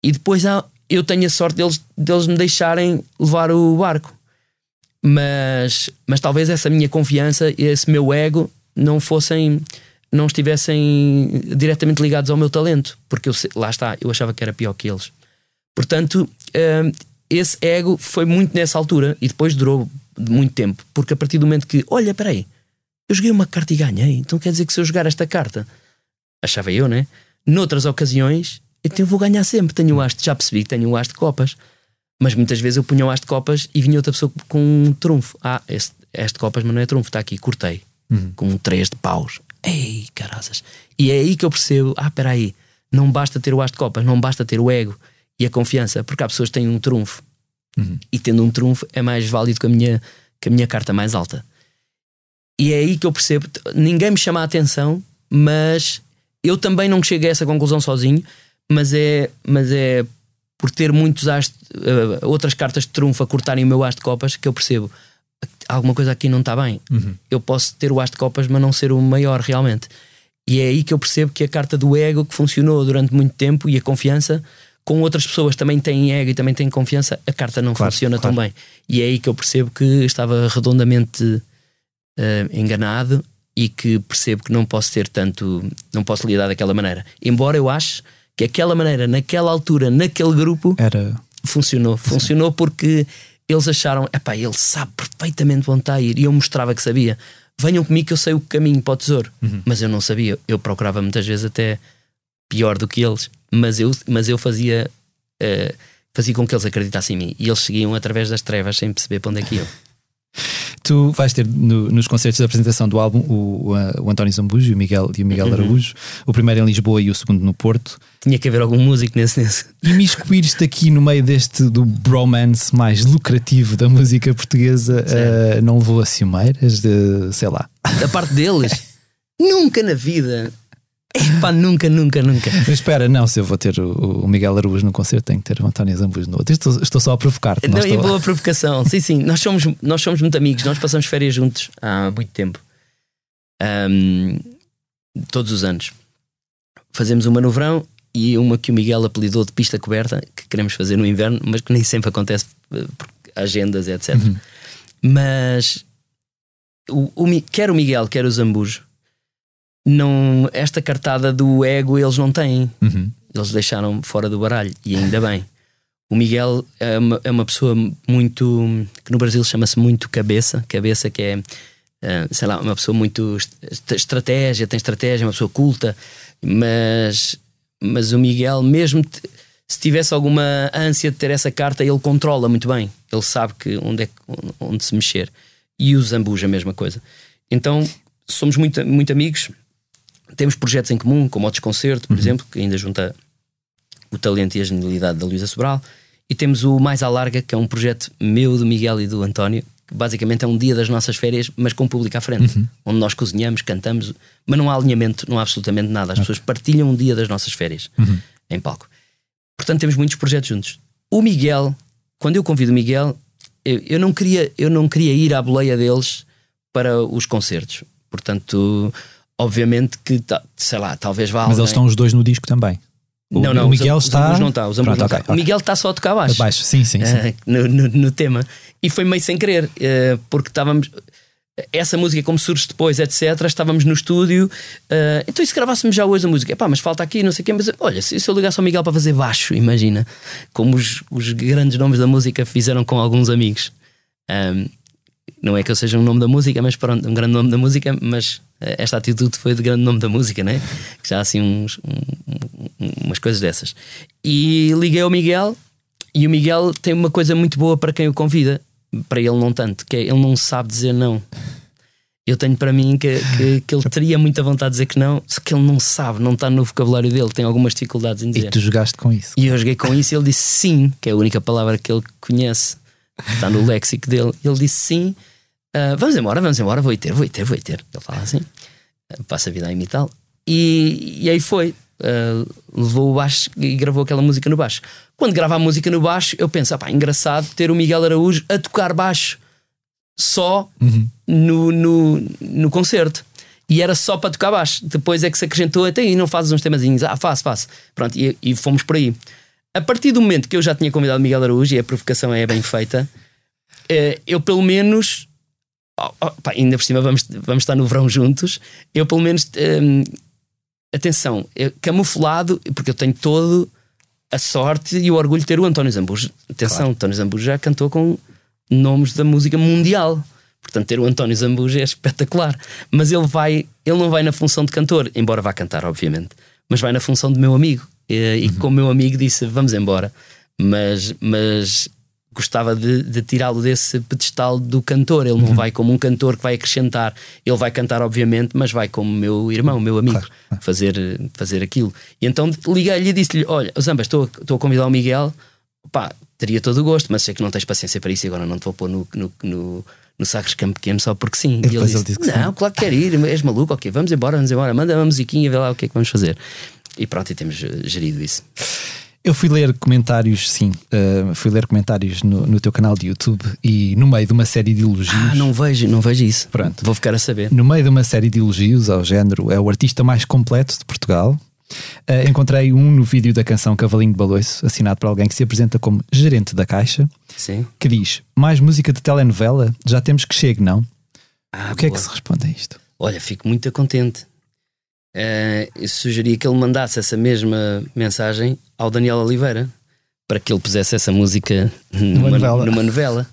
E depois há, eu tenho a sorte deles, deles me deixarem levar o barco. Mas, mas talvez essa minha confiança e esse meu ego não fossem, não estivessem diretamente ligados ao meu talento, porque eu, lá está, eu achava que era pior que eles. Portanto, hum, esse ego foi muito nessa altura e depois durou muito tempo, porque a partir do momento que, olha, peraí, eu joguei uma carta e ganhei, então quer dizer que se eu jogar esta carta, achava eu, né? Noutras ocasiões, então eu vou ganhar sempre. Tenho o as de, já percebi que tenho o as de copas, mas muitas vezes eu punha o as de copas e vinha outra pessoa com um trunfo. Ah, este, este de copas, mas não é trunfo, está aqui, cortei Uhum. com um 3 de paus. Ei, carazas. E é aí que eu percebo: ah, espera aí, não basta ter o as de copas, não basta ter o ego e a confiança, porque há pessoas que têm um trunfo Uhum. e tendo um trunfo é mais válido que a minha, que a minha carta mais alta. E é aí que eu percebo: ninguém me chama a atenção, mas eu também não chego a essa conclusão sozinho, mas é, mas é por ter muitos as, eh, outras cartas de trunfo a cortarem o meu as de copas que eu percebo alguma coisa aqui não está bem. Uhum. Eu posso ter o as de copas, mas não ser o maior realmente. E é aí que eu percebo que a carta do ego que funcionou durante muito tempo e a confiança com outras pessoas também têm ego e também têm confiança, a carta não Claro, funciona tão claro. bem. E é aí que eu percebo que estava redondamente eh, enganado e que percebo que não posso ter tanto, não posso lidar daquela maneira. Embora eu ache que aquela maneira, naquela altura, naquele grupo, Era. funcionou. Funcionou porque eles acharam, epá, ele sabe perfeitamente onde está a ir. E eu mostrava que sabia. Venham comigo que eu sei o caminho para o tesouro. Mas eu não sabia. Eu procurava muitas vezes até pior do que eles. Mas eu, mas eu fazia, eh, fazia com que eles acreditassem em mim. E eles seguiam através das trevas sem perceber para onde é que iam. Tu vais ter no- nos concertos de apresentação do álbum o, o, o António Zambujo e o Miguel, e o Miguel Uhum. Araújo, o primeiro em Lisboa e o segundo no Porto. Tinha que haver algum músico nesse. nesse. E me te aqui no meio deste do bromance mais lucrativo da música portuguesa, eh, não levou a ciumeiras de, sei lá. Da parte deles, nunca na vida. Epá, nunca, nunca, nunca. Mas espera, não, se eu vou ter o, o Miguel Araújo no concerto, tenho que ter o António Zambujo no outro. Estou, estou só a provocar-te. não estou- boa provocação. Sim, sim. Nós somos, nós somos muito amigos. Nós passamos férias juntos há muito tempo. Ahm, todos os anos. Fazemos uma no verão e uma que o Miguel apelidou de pista coberta, que queremos fazer no inverno, mas que nem sempre acontece eh, por agendas, etc. Uhum. Mas o, o quer o Miguel, quer o Zambujo, não, esta cartada do ego eles não têm Uhum. eles deixaram fora do baralho e ainda bem. O Miguel é uma, é uma pessoa muito que no Brasil chama-se muito cabeça, cabeça que é eh, sei lá, uma pessoa muito est- estratégia, tem estratégia, uma pessoa culta, mas mas o Miguel mesmo te- se tivesse alguma ânsia de ter essa carta, ele controla muito bem. Ele sabe que onde é onde se mexer. E o Zambuja a mesma coisa. Então, somos muito, muito amigos. Temos projetos em comum, como o Desconcerto, por exemplo, que ainda junta o talento e a genialidade da Luísa Sobral. E temos o Mais à Larga, que é um projeto meu, do Miguel e do António, que basicamente é um dia das nossas férias, mas com o público à frente, onde nós cozinhamos, cantamos, mas não há alinhamento, não há absolutamente nada. As pessoas partilham um dia das nossas férias em palco. Portanto, temos muitos projetos juntos. O Miguel, quando eu convido o Miguel, eu, eu não, queria, eu não queria ir à boleia deles para os concertos. Portanto, obviamente que, sei lá, talvez vá Mas eles alguém- estão os dois no disco também. O, não, não, o Miguel os, está. Os Zambus não está. Os Pronto, não ok, está. ok. O Miguel está só a tocar baixo. Abaixo, sim, sim. sim. eh, no, no- no tema. E foi meio sem querer, eh, porque estávamos. Essa música, como surge depois, etc., estávamos no estúdio. eh, então, e se gravássemos já hoje a música? Epá, mas falta aqui, não sei o quê. Mas olha, se, se eu ligasse ao Miguel para fazer baixo, imagina. Como os, os grandes nomes da música fizeram com alguns amigos. Ahm, não é que eu seja um nome da música, mas pronto, um grande nome da música, mas eh, esta atitude foi de grande nome da música, né? Que já há assim uns, um- um- umas coisas dessas. E liguei ao Miguel, e o Miguel tem uma coisa muito boa para quem o convida. para ele não tanto, que é, ele não sabe dizer não. Eu tenho para mim que, que, que, ele teria muita vontade de dizer que não, só que ele não sabe, não está no vocabulário dele, tem algumas dificuldades em dizer. E tu jogaste com isso. E eu joguei com isso e ele disse sim, que é a única palavra que ele conhece, está no léxico dele. Ele disse sim, uh, vamos embora, vamos embora, vou ter, vou ter, vou ter. Ele fala assim, uh, passa a vida a imitá-lo. E, e aí foi, uh, levou o baixo e gravou aquela música no baixo. Quando grava a música no baixo, eu penso, ah, pá, engraçado ter o Miguel Araújo a tocar baixo só uhum. no, no, no concerto. E era só para tocar baixo. Depois é que se acrescentou, até aí não fazes uns temazinhos. Ah, faço, faço. Pronto, e, e, fomos por aí. A partir do momento que eu já tinha convidado Miguel Araújo e a provocação é bem feita, eh, eu pelo menos. Oh, oh, pá, ainda por cima vamos, vamos estar no verão juntos. Eu pelo menos. Hum, atenção, eu, camuflado, porque eu tenho todo a sorte e o orgulho de ter o António Zambujo. Atenção, claro. António Zambujo já cantou com nomes da música mundial. Portanto, ter o António Zambuja é espetacular. Mas ele vai, ele não vai na função de cantor, embora vá cantar, obviamente, mas vai na função de meu amigo. E, e como meu amigo disse, vamos embora. Mas, mas gostava de, de tirá-lo desse pedestal do cantor. Ele não uhum. vai como um cantor que vai acrescentar. Ele vai cantar, obviamente, mas vai como meu irmão, meu amigo, claro. fazer, fazer aquilo. E então liguei-lhe e disse-lhe: Olha, Zamba, estou, estou a convidar o Miguel. Pá, teria todo o gosto, mas sei que não tens paciência para isso e agora não te vou pôr no, no, no, no Sagres Campo Pequeno só porque sim. E, e ele, disse, ele disse Não, claro que quer ir, és maluco, ok, vamos embora, vamos embora, manda uma musiquinha, vê lá o que é que vamos fazer. E pronto, e temos gerido isso. Eu fui ler comentários, sim, uh, fui ler comentários no, no, teu canal de YouTube e no meio de uma série de elogios. Ah, não vejo, não vejo isso. Pronto. Vou ficar a saber. No meio de uma série de elogios ao género, é o artista mais completo de Portugal. Uh, encontrei um no vídeo da canção Cavalinho de Baloiço, assinado por alguém que se apresenta como gerente da Caixa, Sim. que diz: Mais música de telenovela? Já temos que chegue, não? Ah, o que boa. é que se responde a isto? Olha, fico muito contente. Uh, eu sugeria que ele mandasse essa mesma mensagem ao Daniel Oliveira para que ele pusesse essa música numa, novela. Numa novela.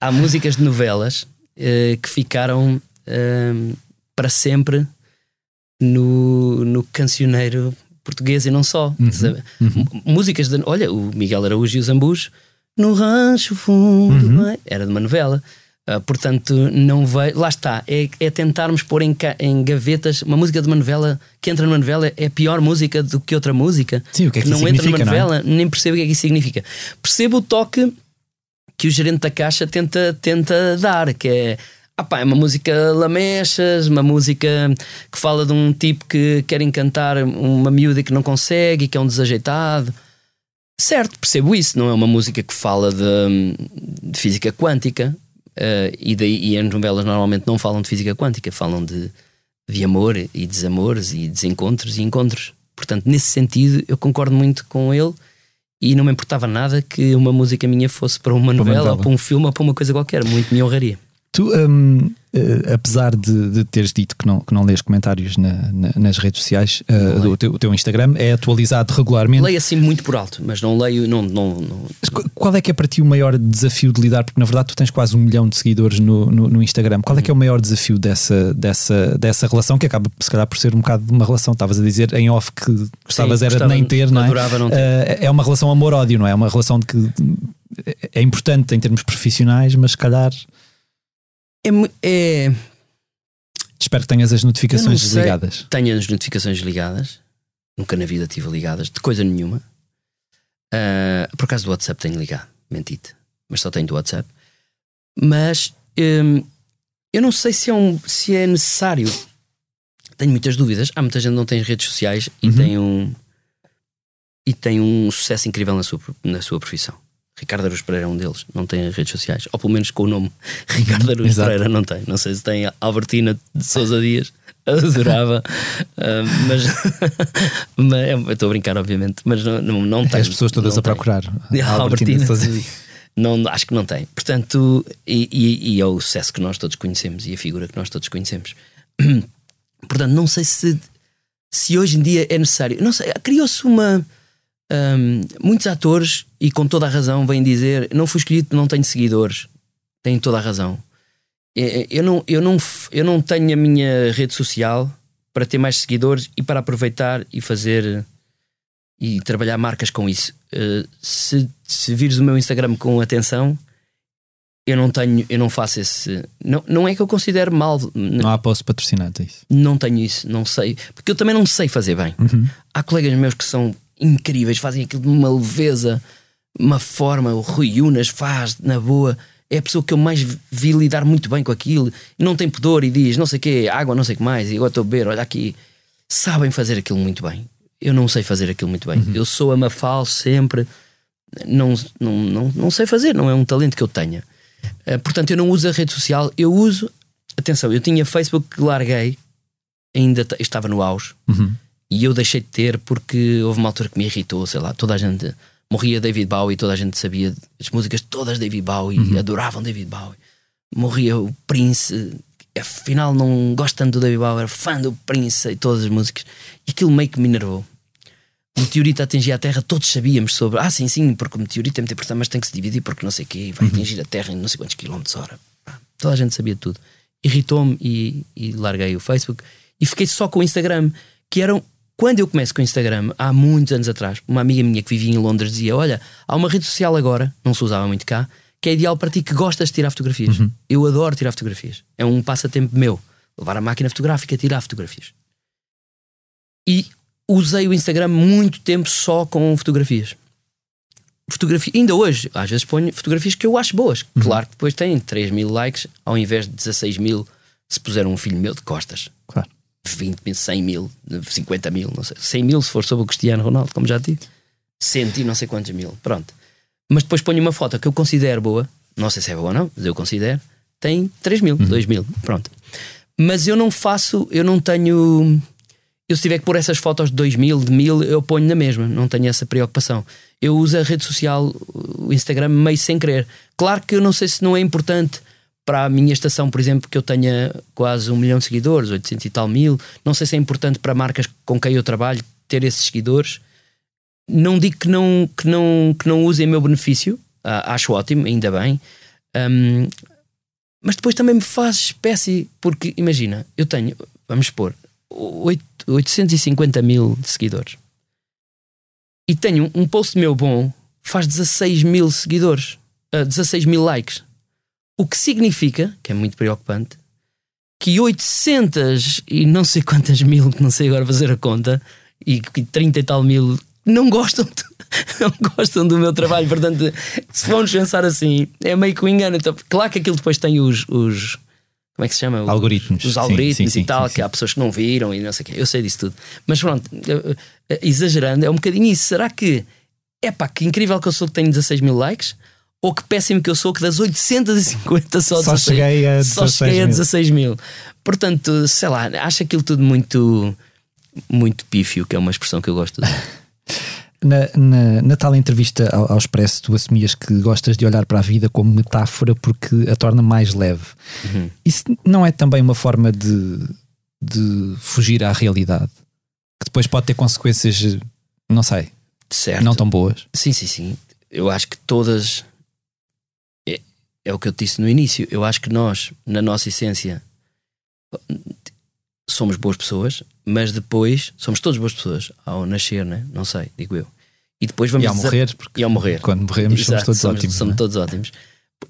Há músicas de novelas uh, que ficaram uh, para sempre no, no cancioneiro português e não só. Uhum, uhum. Músicas de. Olha, o Miguel Araújo e os Ambus no rancho fundo uhum. Era de uma novela. Uh, portanto, não vai. Lá está, é, é tentarmos pôr em, em, gavetas uma música de uma novela que entra numa novela é pior música do que outra música. Sim, o que é que, que não entra numa novela, é? nem percebo o que é que isso significa. Percebo o toque que o gerente da caixa tenta, tenta dar, que é ah pá, é uma música lamechas, uma música que fala de um tipo que quer encantar uma miúda que não consegue e que é um desajeitado. Certo, percebo isso. Não é uma música que fala de, de física quântica uh, e, de, e as novelas normalmente não falam de física quântica, falam de, de amor e desamores e desencontros e encontros. Portanto, nesse sentido, eu concordo muito com ele e não me importava nada que uma música minha fosse para uma novela, para uma novela. ou para um filme ou para uma coisa qualquer. Muito me honraria. Tu, um, uh, apesar de, de, teres dito que não, que não lês comentários na, na, nas redes sociais, uh, o, teu, o, teu, Instagram é atualizado regularmente. Leio assim muito por alto, mas não leio. Não, não, não... Qual é que é para ti o maior desafio de lidar? Porque na verdade tu tens quase um milhão de seguidores no, no, no Instagram. Qual é que é o maior desafio dessa, dessa, dessa relação que acaba, se calhar, por ser um bocado de uma relação? Estavas a dizer em off que gostavas Sim, era de nem ter, não é? Não ter. Uh, é uma relação amor-ódio, não é? É uma relação de que é importante em termos profissionais, mas se calhar. É, é... Espero que tenhas as notificações desligadas. Tenho as notificações ligadas. Nunca na vida tive ligadas, de coisa nenhuma. Uh, por acaso do WhatsApp tenho ligado, mentite, mas só tenho do WhatsApp. Mas um, eu não sei se é, um, se é necessário. Tenho muitas dúvidas. Há muita gente que não tem redes sociais e uhum. tem um e tem um sucesso incrível na sua, na sua profissão. Ricardo Aruz Pereira é um deles, não tem redes sociais, ou pelo menos com o nome Ricardo Aruz Pereira não tem. Não sei se tem Albertina de Souza Dias, adorava, uh, mas, mas estou a brincar, obviamente, mas não, não, não tem. As pessoas todas a procurar a Albertina, Albertina não, acho que não tem. Portanto, e, e, e, é o sucesso que nós todos conhecemos e a figura que nós todos conhecemos. Portanto, não sei se, se hoje em dia é necessário. Não sei, criou-se uma um, muitos atores, e com toda a razão, vêm dizer: não fui escolhido, não tenho seguidores. Têm toda a razão. Eu não, eu, não, eu não tenho a minha rede social para ter mais seguidores e para aproveitar e fazer e trabalhar marcas com isso. Uh, se, se vires o meu Instagram com atenção, eu não tenho, eu não faço esse. Não, não é que eu considero mal, Não há post patrocinado, é isso. não tenho isso, não sei, porque eu também não sei fazer bem. Há colegas meus que são incríveis, fazem aquilo de uma leveza, uma forma. O Rui Unas faz na boa, é a pessoa que eu mais vi lidar muito bem com aquilo e não tem pudor e diz não sei o quê, água, não sei o que mais, e agora estou a beber, olha aqui. Sabem fazer aquilo muito bem. Eu não sei fazer aquilo muito bem. Eu sou a Mafal sempre, não, não, não, não sei fazer, não é um talento que eu tenha. Eh, portanto, eu não uso a rede social, eu uso. Atenção, eu tinha Facebook que larguei, ainda estava no auge, Uhum. E eu deixei de ter porque houve uma altura que me irritou, sei lá, toda a gente morria David Bowie, toda a gente sabia as músicas todas de David Bowie, adoravam David Bowie. Morria o Prince, afinal não gosto tanto do David Bowie, era fã do Prince e todas as músicas, e aquilo meio que me enervou. O meteorito atingia a Terra, todos sabíamos sobre. Ah, sim, sim, porque o meteorito é muito importante, mas tem que se dividir porque não sei o quê, vai atingir a Terra em não sei quantos quilómetros hora. Toda a gente sabia tudo. Irritou-me e, e larguei o Facebook e fiquei só com o Instagram, que eram. Quando eu começo com o Instagram, há muitos anos atrás, uma amiga minha que vivia em Londres dizia: Olha, há uma rede social agora, não se usava muito cá, que é ideal para ti que gostas de tirar fotografias. Eu adoro tirar fotografias. É um passatempo meu. Levar a máquina fotográfica e tirar fotografias. E usei o Instagram muito tempo só com fotografias. Fotografia, ainda hoje, às vezes ponho fotografias que eu acho boas. Claro que depois têm 3 mil likes ao invés de 16 mil se puser um filho meu de costas. Claro. 20 mil, 100 mil, 50 mil, não sei. 100 mil se for sobre o Cristiano Ronaldo, como já disse. 100 e não sei quantos mil. Pronto. Mas depois ponho uma foto que eu considero boa, não sei se é boa ou não, mas eu considero, tem 3 mil, 2 mil. Pronto. Mas eu não faço, eu não tenho. Eu se tiver que pôr essas fotos de 2 mil, de mil, eu ponho na mesma, não tenho essa preocupação. Eu uso a rede social, o Instagram, meio sem querer. Claro que eu não sei se não é importante para a minha estação, por exemplo, que eu tenha quase um milhão de seguidores, 800 e tal mil. Não sei se é importante para marcas com quem eu trabalho ter esses seguidores. Não digo que não, que não, que não usem em meu benefício, acho ótimo, ainda bem. Ahm, mas depois também me faz espécie, porque imagina, eu tenho, vamos supor, oito- 850 mil seguidores e tenho um post meu bom, faz 16 mil seguidores, ah, 16 mil likes. O que significa, que é muito preocupante, que 800 e não sei quantas mil, que não sei agora fazer a conta, e que 30 e tal mil não gostam de, não gostam do meu trabalho. Portanto, se formos pensar assim, é meio que um engano. Então, claro que aquilo depois tem os. os como é que se chama? Os- Algoritmos. Os algoritmos sim, e sim, tal, sim, que há pessoas que não viram e não sei o quê. Eu sei disso tudo. Mas pronto, exagerando, é um bocadinho isso. Será que é pá, que incrível que eu sou que tenho 16 mil likes? Ou que péssimo que eu sou que das 850 só, Só 16, cheguei a só 16 cheguei a mil. 16 mil. Portanto, sei lá, acho aquilo tudo muito, muito pífio, que é uma expressão que eu gosto de. Na, na, na tal entrevista ao, ao Expresso, tu assumias que gostas de olhar para a vida como metáfora porque a torna mais leve. Uhum. Isso não é também uma forma de, de fugir à realidade? Que depois pode ter consequências, não sei, Certo. não tão boas. Sim, sim, sim. Eu acho que todas. É, o que eu te disse no início. Eu acho que nós, na nossa essência, somos boas pessoas, mas depois somos todas boas pessoas ao nascer, né? não sei, digo eu. E depois vamos E ao morrer, porque E ao morrer. quando morremos somos Exato, todos somos, ótimos. somos não é? todos ótimos.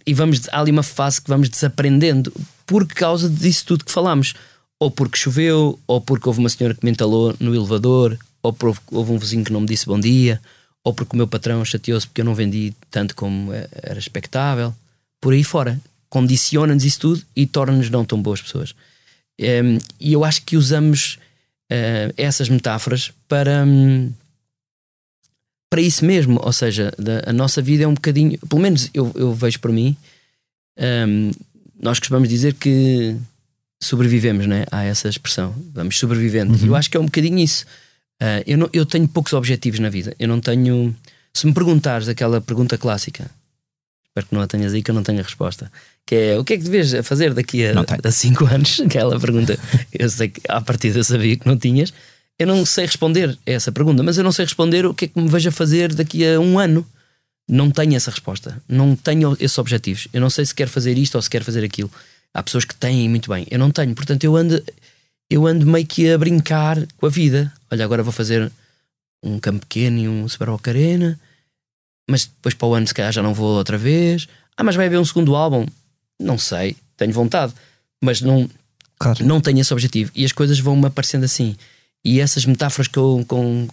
E vamos, há ali uma fase que vamos desaprendendo por causa disso tudo que falámos. Ou porque choveu, ou porque houve uma senhora que me entalou no elevador, ou porque houve um vizinho que não me disse bom dia, ou porque o meu patrão chateou-se porque eu não vendi tanto como eh, era expectável. Por aí fora. Condiciona-nos isso tudo e torna-nos não tão boas pessoas. Em, e eu acho que usamos eh, essas metáforas para. hum, para isso mesmo, ou seja, da- a nossa vida é um bocadinho, pelo menos eu, eu vejo por mim, hum, nós costumamos dizer que sobrevivemos, né? Há essa expressão, vamos sobrevivendo. E eu acho que é um bocadinho isso. Ah, eu, não- eu tenho poucos objetivos na vida. Eu não tenho. Se me perguntares aquela pergunta clássica, espero que não a tenhas aí, que eu não tenho a resposta, que é o que é que deves fazer daqui a, a cinco anos? Aquela pergunta, eu sei que à partida eu sabia que não tinhas. Eu não sei responder a essa pergunta, mas eu não sei responder o que é que me vejo a fazer daqui a um ano. Não tenho essa resposta. Não tenho esses objetivos. Eu não sei se quero fazer isto ou se quero fazer aquilo. Há pessoas que têm muito bem. Eu não tenho. Portanto, eu ando, eu ando meio que a brincar com a vida. Olha, agora vou fazer um campo pequeno e um Super Arena. Mas depois para o ano se calhar já não vou outra vez. Ah, mas vai haver um segundo álbum? Não sei, tenho vontade, mas não, Claro. não tenho esse objetivo. E as coisas vão-me aparecendo assim. E essas metáforas que eu, com,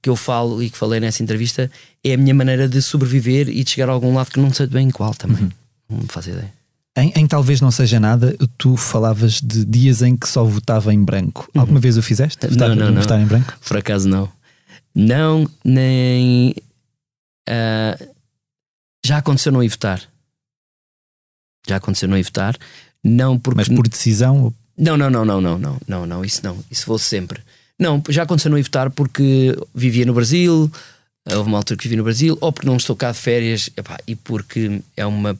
que eu falo e que falei nessa entrevista é a minha maneira de sobreviver e de chegar a algum lado que não sei bem qual também. Não me faz ideia. Em, em talvez não seja nada, tu falavas de dias em que só votava em branco. Alguma vez o fizeste? Votar, Uhum. Não, não, não. votar em branco? Por acaso não. Não, nem. Ah, já aconteceu não ir votar. Já aconteceu não ir votar. Não porque. Mas por decisão? Não, não, não, não, não, não, não, não, isso não. Isso vou sempre. Não, já aconteceu não ir votar porque vivia no Brasil, houve uma altura que vivi no Brasil, ou porque não estou cá de férias, epá, e porque é uma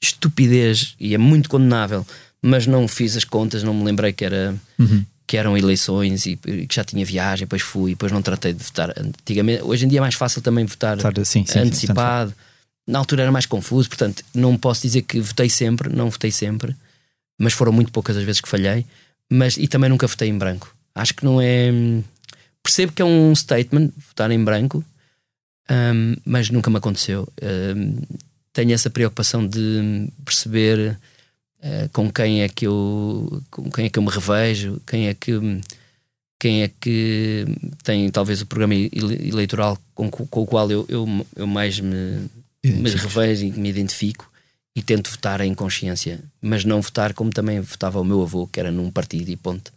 estupidez e é muito condenável, mas não fiz as contas, não me lembrei que era Uhum. Que eram eleições e, que já tinha viagem, depois fui, depois não tratei de votar antigamente. Hoje em dia é mais fácil também votar sim, sim, sim, antecipado. Na altura era mais confuso, portanto, não posso dizer que votei sempre, não votei sempre, mas foram muito poucas as vezes que falhei, mas e também nunca votei em branco. Acho que não é. Percebo que é um statement votar em branco, hum, mas nunca me aconteceu. Hum, tenho essa preocupação de perceber eh, com quem é que eu com quem é que eu me revejo, quem é que quem é que tem talvez o programa ele- eleitoral com, com o qual eu, eu, eu mais me, me revejo e me identifico e tento votar em consciência, mas não votar como também votava o meu avô, que era num partido e ponto.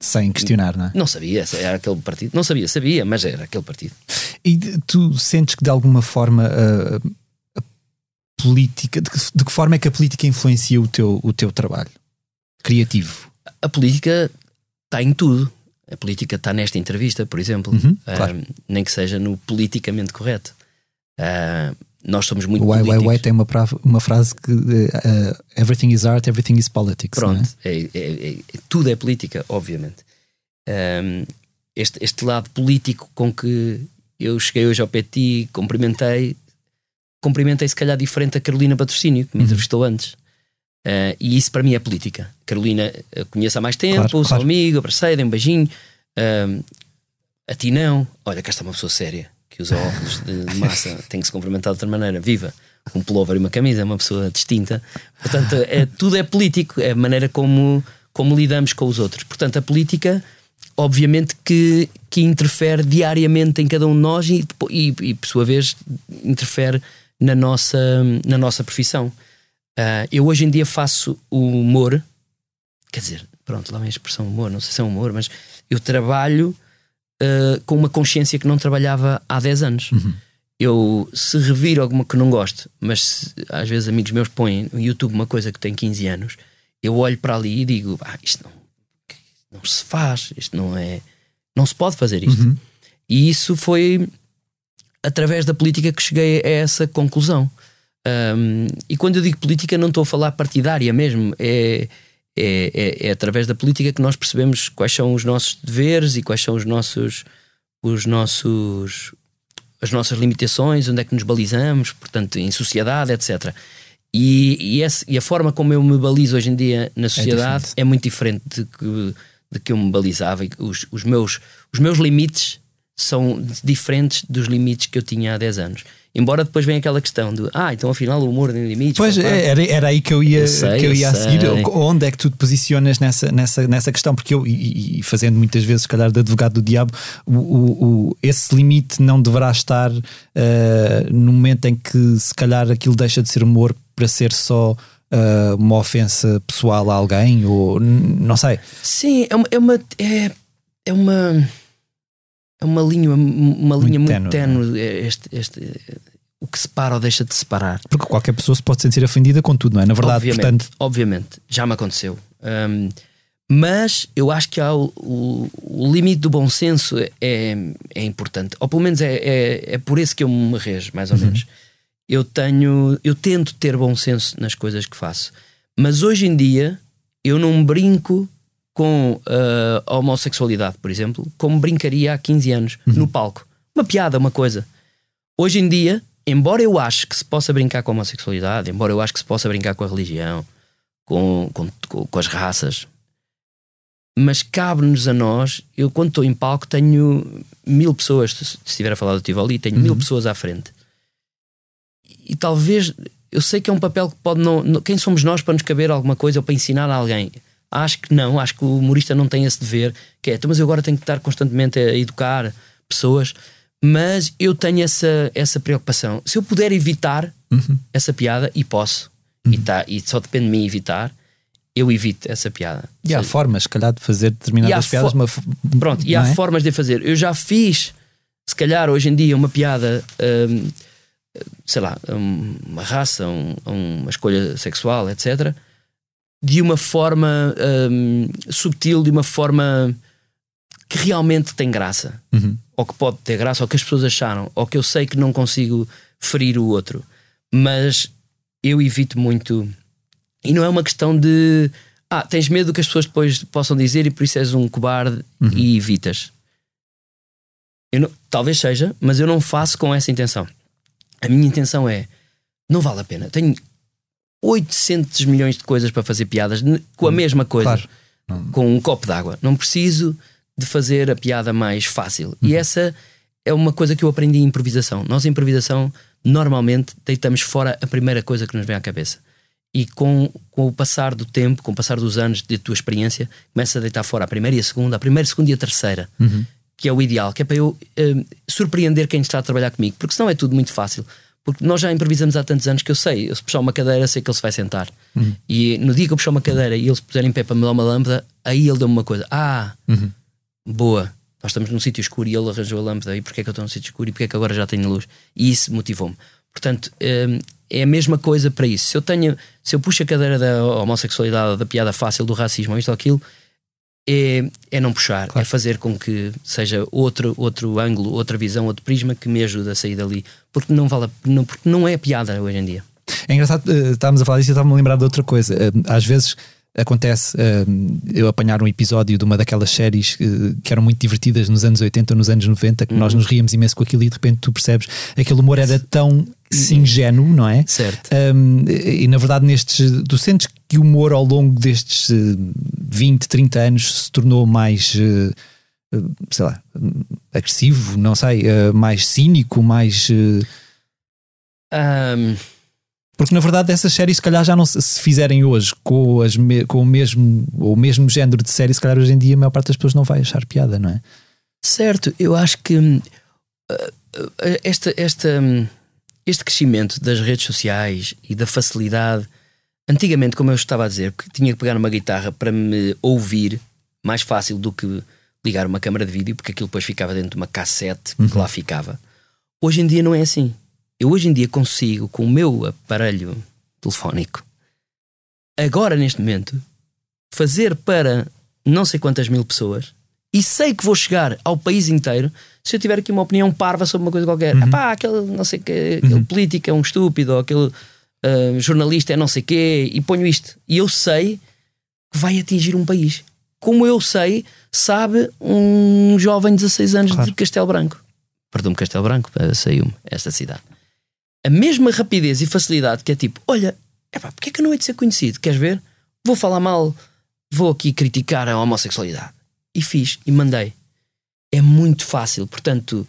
Sem questionar, não é? Não sabia, era aquele partido. Não sabia, sabia, mas era aquele partido. E tu sentes que de alguma forma a política, de que, de que forma é que a política influencia o teu, o teu trabalho criativo? A política está em tudo. A política está nesta entrevista, por exemplo, Uhum, Ah, claro. nem que seja no politicamente correto. Ah, nós somos muito O Ai. Weiwei tem uma, pra- uma frase que eh, everything is art, everything is politics. é? Pronto, é- é- é- tudo é política, obviamente. Este, este lado político com que eu cheguei hoje ao PT, cumprimentei, cumprimentei se calhar diferente a Carolina Patrocínio, que me Uhum. entrevistou antes. Ah, e isso para mim é política. Carolina conheço há mais tempo, Claro, sou claro. amigo, abracei, dei um beijinho. Ahm, a ti não. Olha, cá está uma pessoa séria que usa óculos de, massa, tem que se cumprimentar de outra maneira. Viva! Um pullover e uma camisa, é uma pessoa distinta. Portanto, é, tudo é político, é a maneira como, como lidamos com os outros. Portanto, a política, obviamente, que, que interfere diariamente em cada um de nós e, e, e, por sua vez, interfere na nossa, na nossa profissão. Ah, eu hoje em dia faço o humor, quer dizer, pronto, lá vem a expressão humor, não sei se é humor, mas eu trabalho ah, com uma consciência que não trabalhava há 10 anos. Eu, se reviro alguma que não gosto, mas se, às vezes amigos meus põem no YouTube uma coisa que tem 15 anos, eu olho para ali e digo: ah, isto não, não se faz, isto não é. Não se pode fazer isto. E isso foi através da política que cheguei a essa conclusão. Um, e quando eu digo política, não estou a falar partidária mesmo, é, é, é, é através da política que nós percebemos quais são os nossos deveres e quais são os nossos, os nossos as nossas limitações, onde é que nos balizamos, portanto, em sociedade, etc. E, e, esse- e a forma como eu me balizo hoje em dia na sociedade diferente. é, muito diferente de que, de que eu me balizava. E Os, os, meus, os meus limites são diferentes dos limites que eu tinha há 10 anos. Embora depois venha aquela questão de ah, então afinal o humor tem limites. Pois é, era, era aí que eu ia, Eu sei, que eu eu ia a seguir. sei. Onde é que tu te posicionas nessa, nessa, nessa questão? Porque eu, e, e fazendo muitas vezes, se calhar, de advogado do diabo, o, o- o- esse limite não deverá estar eh, no momento em que, se calhar, aquilo deixa de ser humor para ser só eh, uma ofensa pessoal a alguém, ou não sei. Sim, é uma. É uma, é, é uma, é uma linha, uma linha muito ténue, ténue. é Este, este, o que separa ou deixa de separar. Porque qualquer pessoa se pode sentir ofendida com tudo, não é? Na verdade, obviamente, portanto, obviamente, já me aconteceu. Um, mas eu acho que há o, o- o limite do bom senso é, é importante. Ou pelo menos é, é, é por isso que eu me rejo, mais ou menos. Eu tenho, eu tento ter bom senso nas coisas que faço. Mas hoje em dia eu não brinco com ah, a homossexualidade, por exemplo, como brincaria há 15 anos no palco. Uma piada, uma coisa. Hoje em dia, embora eu ache que se possa brincar com a homossexualidade, embora eu ache que se possa brincar com a religião, com, com, com- com as raças, mas cabe-nos a nós. Eu, quando estou em palco, tenho mil pessoas. Se estiver a falar do Tivoli, tenho mil pessoas à frente. e talvez eu sei que é um papel que pode não, Quem somos nós para nos caber alguma coisa ou para ensinar a alguém? Acho que não, acho que o humorista não tem esse dever, que é, então, mas eu agora tenho que estar constantemente a educar pessoas, mas eu tenho essa, essa preocupação. Se eu puder evitar Uhum. essa piada, e posso, e, tá, e só depende de mim evitar, eu evito essa piada. E há formas, se calhar, de fazer determinadas piadas. uma Pronto, e há é? formas de fazer. Eu já fiz, se calhar hoje em dia, uma piada, hum, sei lá, um- uma raça, um- uma escolha sexual, etc., de uma forma hum, subtil, de uma forma que realmente tem graça. Uhum. Ou que pode ter graça, ou que as pessoas acharam, ou que eu sei que não consigo ferir o outro. Mas eu evito muito. E não é uma questão de. Ah, tens medo do que as pessoas depois possam dizer e por isso és um cobarde e evitas. Não- talvez seja, mas eu não faço com essa intenção. A minha intenção é: não vale a pena. Tenho 800 milhões de coisas para fazer piadas com a mesma coisa, claro. com um copo d'água. Não preciso de fazer a piada mais fácil. E essa é uma coisa que eu aprendi em improvisação. Nós, em improvisação, normalmente deitamos fora a primeira coisa que nos vem à cabeça. E com, com o passar do tempo, com o passar dos anos de tua experiência, começa a deitar fora a primeira e a segunda, a primeira, a segunda e a terceira, que é o ideal, que é para eu eh, surpreender quem está a trabalhar comigo, porque senão é tudo muito fácil. Porque nós já improvisamos há tantos anos que eu sei, eu se puxar uma cadeira, sei que ele se vai sentar. E no dia que eu puxar uma cadeira e ele se puser em pé para me dar uma lâmpada, aí ele deu-me uma coisa: Ah, boa, nós estamos num sítio escuro e ele arranjou a lâmpada. E porquê é que eu estou num sítio escuro e porquê é que agora já tenho luz? E isso motivou-me. Portanto, hum, é a mesma coisa para isso. Se eu tenho, se eu puxo a cadeira da homossexualidade, da piada fácil, do racismo, isto ou aquilo, é, é não puxar, é fazer com que seja outro, outro ângulo, outra visão, outro prisma que me ajude a sair dali. Porque não vale, a- não, porque não é piada hoje em dia. É engraçado, eh, estávamos a falar disso e eu estava-me a lembrar de outra coisa. Eh, Às vezes acontece eh, eu apanhar um episódio de uma daquelas séries eh, que eram muito divertidas nos anos 80 ou nos anos 90, que nós nos ríamos imenso com aquilo e de repente tu percebes aquele humor era tão ingênuo, não é? Certo. Um, e na verdade, nestes, tu sentes que o humor ao longo destes eh, 20, 30 anos se tornou mais, eh, sei lá, agressivo, não sei, mais cínico, mais. Hum, porque na verdade essas séries, se calhar, já não se, se fizerem hoje com, as me- com o, mesmo, o mesmo género de série, se calhar hoje em dia a maior parte das pessoas não vai achar piada, não é? Certo, eu acho que uh, esta, esta, hum, este crescimento das redes sociais e da facilidade, antigamente, como eu estava a dizer, que tinha que pegar uma guitarra para me ouvir mais fácil do que ligar uma câmara de vídeo, porque aquilo depois ficava dentro de uma cassete que lá ficava. Hoje em dia não é assim. Eu hoje em dia consigo, com o meu aparelho telefónico, agora neste momento, fazer para não sei quantas mil pessoas e sei que vou chegar ao país inteiro se eu tiver aqui uma opinião parva sobre uma coisa qualquer. Ah pá, aquele não sei que, aquele político é um estúpido, ou aquele ah, jornalista é não sei quê, e ponho isto. E eu sei que vai atingir um país. Como eu sei, sabe um jovem de 16 anos Claro. de Castelo Branco. Perdão-me, Castelo Branco, eh, saiu-me esta cidade. A mesma rapidez e facilidade que é tipo, olha, epá, porque é que eu não hei de ser conhecido? Queres ver? Vou falar mal, vou aqui criticar a homossexualidade. E fiz, e mandei. É muito fácil. Portanto,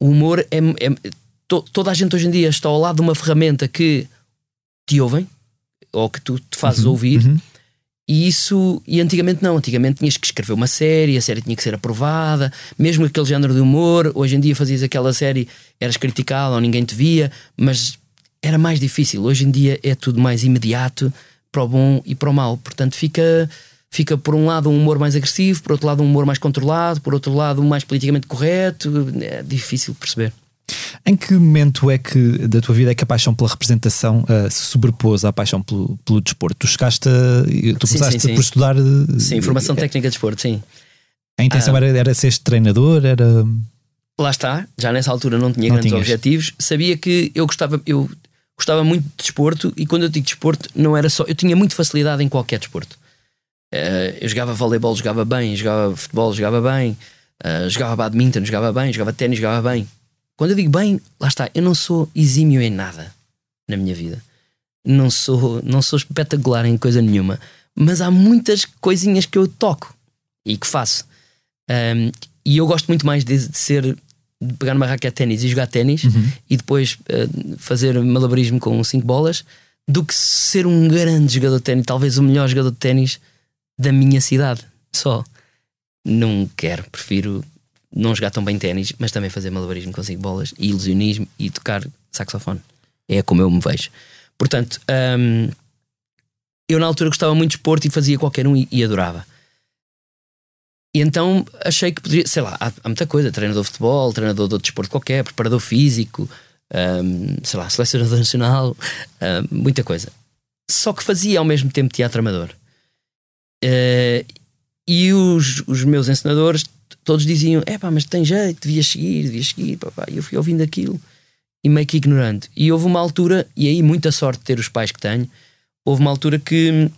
o humor é. é- to- toda a gente hoje em dia está ao lado de uma ferramenta que te ouvem, ou que tu te fazes ouvir, Uhum. E isso, e antigamente não, antigamente tinhas que escrever uma série, a série tinha que ser aprovada, mesmo aquele género de humor, hoje em dia fazias aquela série, eras criticado ou ninguém te via, mas era mais difícil. Hoje em dia é tudo mais imediato para o bom e para o mau. Portanto, fica, fica por um lado um humor mais agressivo, por outro lado um humor mais controlado, por outro lado mais politicamente correto. É difícil perceber. Em que momento é que da tua vida é que a paixão pela representação ah, se sobrepôs à paixão pelo, pelo desporto? Tu chegaste a, tu Sim, começaste sim, sim. por estudar. eh, Sim, formação técnica de desporto, sim. A intenção Ah. era, era seres treinador? Era. lá está, já nessa altura não tinha Não grandes tinhas. objetivos, sabia que eu gostava, eu gostava muito de desporto e quando eu digo desporto não era só, eu tinha muita facilidade em qualquer desporto. Eh, eu jogava voleibol, jogava bem, jogava futebol, jogava bem, eh, jogava badminton, jogava bem, jogava ténis, jogava bem. Quando eu digo bem, lá está, eu não sou exímio em nada na minha vida. Não sou, não sou espetacular em coisa nenhuma, mas há muitas coisinhas que eu toco e que faço. Um, e eu gosto muito mais de, de ser de pegar numa raquete de ténis e jogar ténis Uhum. e depois eh, fazer malabarismo com cinco bolas do que ser um grande jogador de ténis, talvez o melhor jogador de ténis da minha cidade só. Não quero, prefiro não jogar tão bem ténis, mas também fazer malabarismo com bolas e ilusionismo e tocar saxofone. É como eu me vejo. Portanto, hum, eu na altura gostava muito de esporte e fazia qualquer um e, e adorava. E então achei que poderia, sei lá, há, há muita coisa: treinador de futebol, treinador de outro desporto qualquer, preparador físico, hum, sei lá, selecionador nacional, hum, muita coisa. Só que fazia ao mesmo tempo teatro amador. Eh, e os, os meus ensinadores todos diziam: é pá, mas tem jeito, devias seguir, devias seguir. Pá. E eu fui ouvindo aquilo e meio que ignorante. E houve uma altura, e aí muita sorte de ter os pais que tenho, houve uma altura que,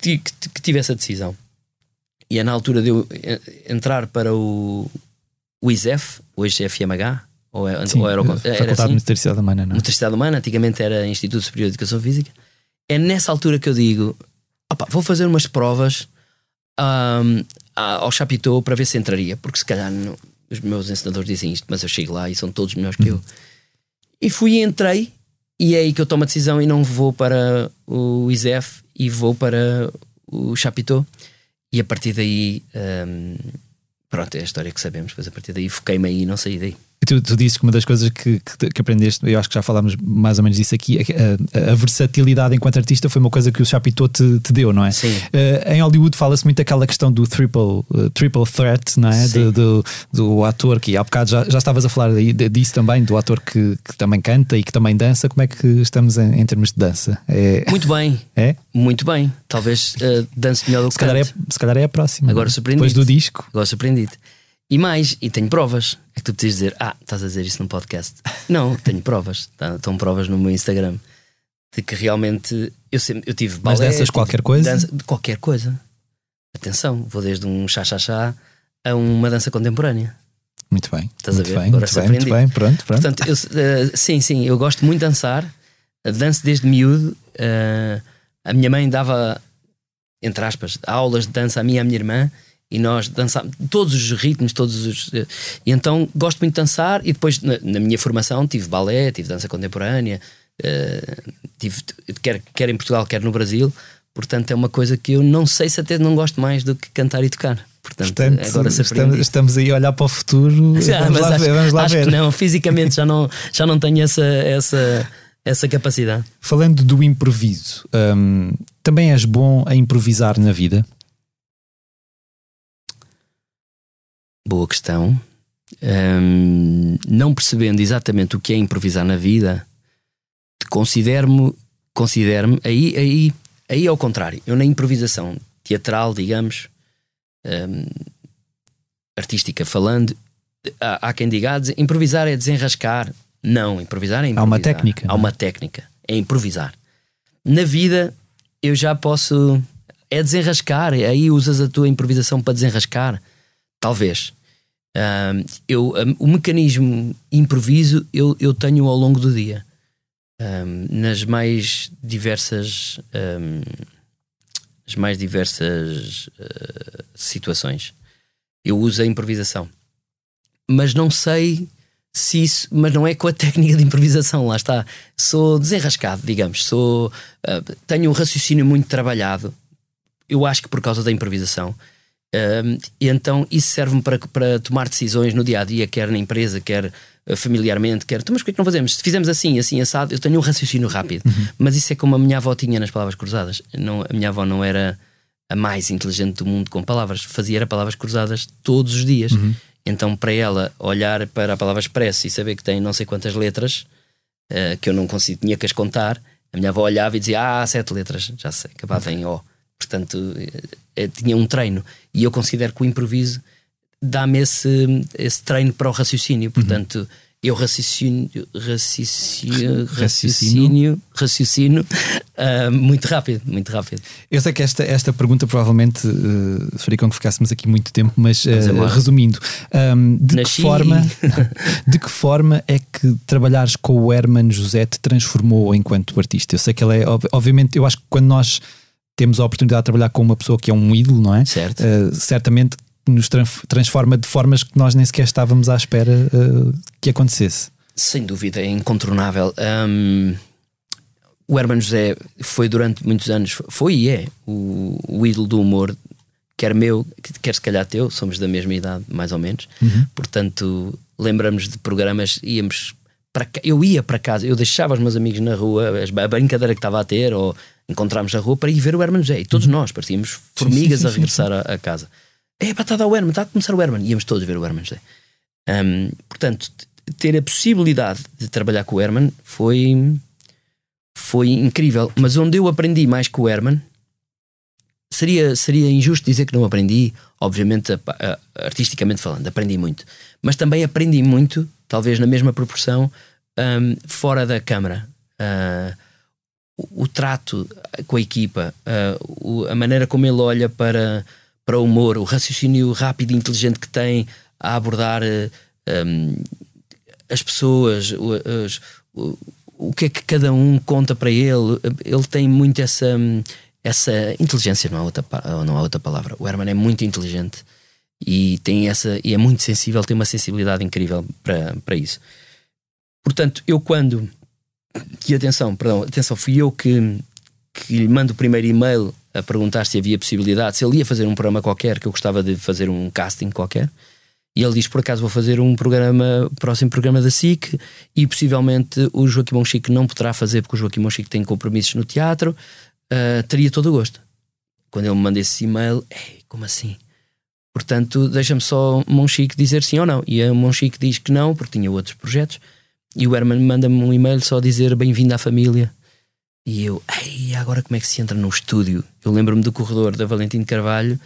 que, que, que tive essa decisão. E é na altura de eu eh, entrar para o, o ISEF, hoje é FMH, ou, é, Sim, ou era, o- a era Faculdade assim? de Metricidade Humana, não é? Universidade Humana, antigamente era Instituto Superior de Educação Física. É nessa altura que eu digo: "Opa, vou fazer umas provas a- ao Chapitou para ver se entraria, porque se calhar não- os meus ensinadores dizem isto, mas eu chego lá e são todos melhores que eu. E fui e entrei, e é aí que eu tomo a decisão e não vou para o ISEF e vou para o Chapitou. E a partir daí, ahm, pronto, é a história que sabemos. Pois a partir daí foquei-me aí e não saí daí. E tu, tu dizes que uma das coisas que, que, que aprendeste, eu acho que já falámos mais ou menos disso aqui, é que a, a versatilidade enquanto artista foi uma coisa que o Chapitou te, te deu, não é? Sim. Eh, em Hollywood fala-se muito aquela questão do triple, eh, triple threat, não é? Do, do, do ator que há bocado já, já estavas a falar de- disso também, do ator que, que também canta e que também dança. Como é que estamos em, em termos de dança? É? Muito bem, é? muito bem. Talvez uh, dance melhor do que Se, calhar é se calhar é a próxima. Agora é? surpreendido. Depois do disco. Agora surpreendido. E mais, e tenho provas. É que tu podias dizer, ah, estás a dizer isso num podcast. Não, tenho provas. Tá- Estão provas no meu Instagram de que realmente eu sempre eu tive Mas balé, danças tive qualquer coisa? dança- de qualquer coisa. Atenção, vou desde um chá-chá-chá a uma dança contemporânea. Muito bem. Estás a muito ver? bem, Agora muito bem, muito bem. Pronto, pronto. Portanto, eu, eh, sim, sim, eu gosto muito de dançar. Danço desde miúdo. eh, a minha mãe dava, entre aspas, aulas de dança a mim e à minha irmã. E nós dançámos todos os ritmos, todos os. eh, e então gosto muito de dançar. E depois, na, na minha formação, tive balé, tive dança contemporânea, eh, tive, quer, quer em Portugal, quer no Brasil. Portanto, é uma coisa que eu não sei se até não gosto mais do que cantar e tocar. Portanto, Portanto, agora estamos, estamos aí a olhar para o futuro. Já, vamos, lá acho, ver, vamos lá acho ver. que não, fisicamente já não, já não tenho essa, essa, essa capacidade. Falando do improviso, hum, também és bom a improvisar na vida? Boa questão. Hum, não percebendo exatamente o que é improvisar na vida, considero-me, considero-me aí, aí, aí é ao contrário. Eu na improvisação teatral, digamos, hum, artística falando, há, há quem diga, ah, improvisar é desenrascar. Não, improvisar é improvisar. Há uma técnica, Há é? uma técnica. É improvisar. Na vida, eu já posso. É desenrascar. Aí usas a tua improvisação para desenrascar. Talvez. Ahm, eu, am- o mecanismo improviso eu, eu tenho ao longo do dia. Ahm, nas mais diversas. as mais diversas ah, situações. Eu uso a improvisação. Mas não sei se isso. Mas não é com a técnica de improvisação, lá está. Sou desenrascado, digamos. Sou, ah, tenho um raciocínio muito trabalhado. Eu acho que por causa da improvisação. Um, e então isso serve-me para, para tomar decisões no dia a dia, quer na empresa, quer uh, familiarmente, quer. Mas porquê que não fazemos? Se fizemos assim, assim, assado, eu tenho um raciocínio rápido. Mas isso é como a minha avó tinha nas palavras cruzadas. Não, a minha avó não era a mais inteligente do mundo com palavras, fazia era palavras cruzadas todos os dias. Então, para ela olhar para a palavra expresso e saber que tem não sei quantas letras, uh, que eu não consigo, tinha que as contar, a minha avó olhava e dizia: Ah, sete letras, já sei, acabava em O. Portanto, eh, tinha um treino. E eu considero que o improviso dá-me esse, esse treino para o raciocínio. Portanto, eu raciocínio, raciocínio, raciocínio, raciocínio ah, muito rápido, muito rápido. Eu sei que esta, esta pergunta provavelmente uh, faria com que ficássemos aqui muito tempo, mas uh, resumindo, um, de, que Nasci. forma, de que forma é que trabalhares com o Herman José te transformou enquanto artista? Eu sei que ele é, ob- obviamente, eu acho que quando nós temos a oportunidade de trabalhar com uma pessoa que é um ídolo, não é? Certo. Uh, certamente nos transforma de formas que nós nem sequer estávamos à espera uh, que acontecesse. Sem dúvida, é incontornável. Um, o Herman José foi durante muitos anos, foi e é o, o ídolo do humor, quer meu, quer se calhar teu, somos da mesma idade, mais ou menos. Uhum. Portanto, lembramos de programas, íamos para eu ia para casa, eu deixava os meus amigos na rua, a brincadeira que estava a ter, ou encontrarmos na rua para ir ver o Herman José. E todos uhum. nós parecíamos formigas sim, sim, sim, a regressar a, a, casa. É, para está a o Herman, está a começar o Herman. Íamos todos ver o Herman José. Um, portanto, ter a possibilidade de trabalhar com o Herman foi, foi incrível. Mas onde eu aprendi mais com o Herman seria, seria injusto dizer que não aprendi, obviamente, a, a, artisticamente falando, aprendi muito. Mas também aprendi muito, talvez na mesma proporção, um, fora da câmara. Uh, o, o, trato com a equipa, uh, o, a maneira como ele olha para, para o humor, o raciocínio rápido e inteligente que tem a abordar uh, um, as pessoas, o, o, que é que cada um conta para ele. Ele tem muito essa. Um, essa inteligência não há outra, não há outra palavra. O Herman é muito inteligente e tem essa e é muito sensível, tem uma sensibilidade incrível para, para isso. Portanto, eu quando e atenção, perdão, atenção, fui eu que, que lhe mando o primeiro e-mail a perguntar se havia possibilidade, se ele ia fazer um programa qualquer, que eu gostava de fazer um casting qualquer. E ele diz: Por acaso vou fazer um programa, próximo programa da SIC, e possivelmente o Joaquim Monchique não poderá fazer, porque o Joaquim Monchique tem compromissos no teatro uh, teria todo o gosto. Quando ele me manda esse e-mail, como assim? Portanto, deixa-me só Monchique dizer sim ou não. E a Monchique diz que não, porque tinha outros projetos. E o Herman manda-me um e-mail só a dizer bem-vindo à família. E eu, ei, agora como é que se entra no estúdio? Eu lembro-me do corredor da Valentim Carvalho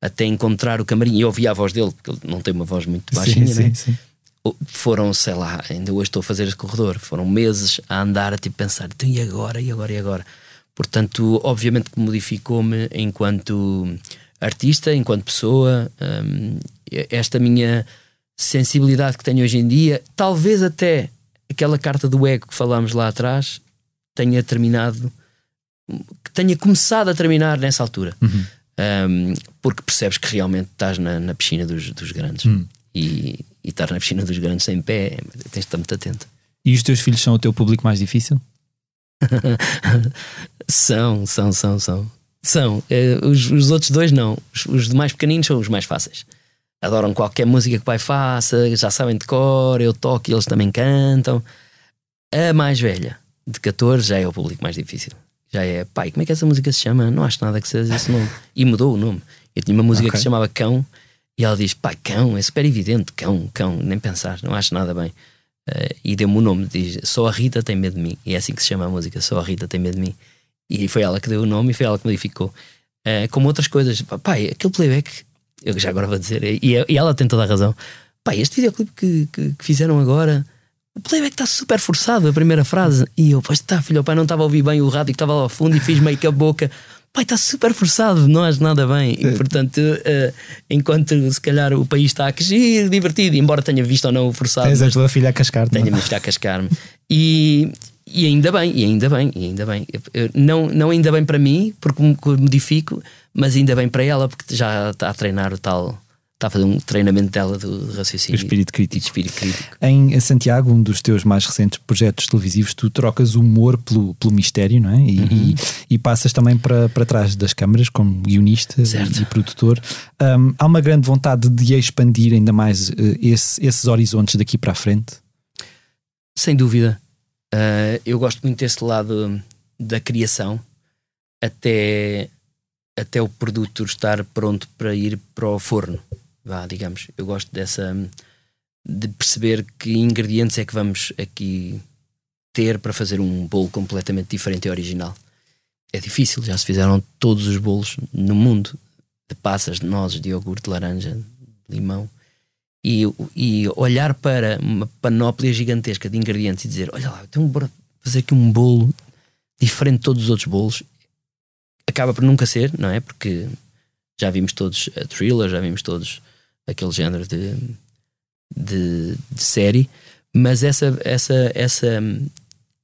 até encontrar o camarim. E ouvi a voz dele, porque ele não tem uma voz muito baixinha, sim, né? sim, sim. Foram, sei lá, ainda hoje estou a fazer esse corredor. Foram meses a andar a tipo pensar, então e agora, e agora, e agora? Portanto, obviamente que modificou-me enquanto artista, enquanto pessoa. Um, esta minha sensibilidade que tenho hoje em dia, talvez até aquela carta do ego que falámos lá atrás tenha terminado, que tenha começado a terminar nessa altura. Uhum. Um, porque percebes que realmente estás na, na piscina dos, dos grandes. Uhum. E, e estar na piscina dos grandes sem pé, tens de estar muito atento. E os teus filhos são o teu público mais difícil? são, são, são, são. São. Eh, os, os, outros dois não. Os, os mais pequeninos são os mais fáceis. Adoram qualquer música que o pai faça, já sabem de cor, eu toco e eles também cantam. A mais velha, de 14, já é o público mais difícil. Já é, pai, como é que essa música se chama? Não acho nada que seja esse nome. E mudou o nome. Eu tinha uma música okay. que se chamava Cão e ela diz, pai, cão, é super evidente, cão, cão, nem pensar, não acho nada bem. Uh, e deu-me o nome, diz Só a Rita tem medo de mim. E é assim que se chama a música, Só a Rita tem medo de mim. E foi ela que deu o nome e foi ela que modificou. Uh, como outras coisas, pai, aquele playback, eu já agora vou dizer, e, e ela tem toda a razão. Pai, este videoclipe que, que, que fizeram agora, o playback está super forçado, a primeira frase. E eu, pois está, filho, o pai não estava a ouvir bem o rádio que estava lá ao fundo e fiz meio que a boca pai, está super forçado, não és nada bem. E, portanto, uh, enquanto se calhar o país está a crescer, divertido, embora tenha visto ou não o forçado. Tens a tua filha a cascar Tenho a minha filha a cascar-me. E, e ainda bem, e ainda bem, e ainda bem. Eu, não, não ainda bem para mim, porque me modifico, mas ainda bem para ela, porque já está a treinar o tal está a fazer um treinamento dela do raciocínio. O espírito crítico. espírito crítico. Em Santiago, um dos teus mais recentes projetos televisivos, tu trocas o humor pelo, pelo mistério, não é? E, uhum. e, e, passas também para, para trás das câmaras como guionista certo. e produtor. Um, há uma grande vontade de expandir ainda mais uh, esse, esses horizontes daqui para a frente? Sem dúvida. Uh, eu gosto muito desse lado da criação até, até o produto estar pronto para ir para o forno vá, digamos. Eu gosto dessa de perceber que ingredientes é que vamos aqui ter para fazer um bolo completamente diferente e original. É difícil, já se fizeram todos os bolos no mundo de passas, de nozes, de iogurte, de laranja, de limão. E, e olhar para uma panóplia gigantesca de ingredientes e dizer: Olha lá, tenho que fazer aqui um bolo diferente de todos os outros bolos. Acaba por nunca ser, não é? Porque já vimos todos a thriller, já vimos todos aquele género de, de, de série, mas essa, essa, essa,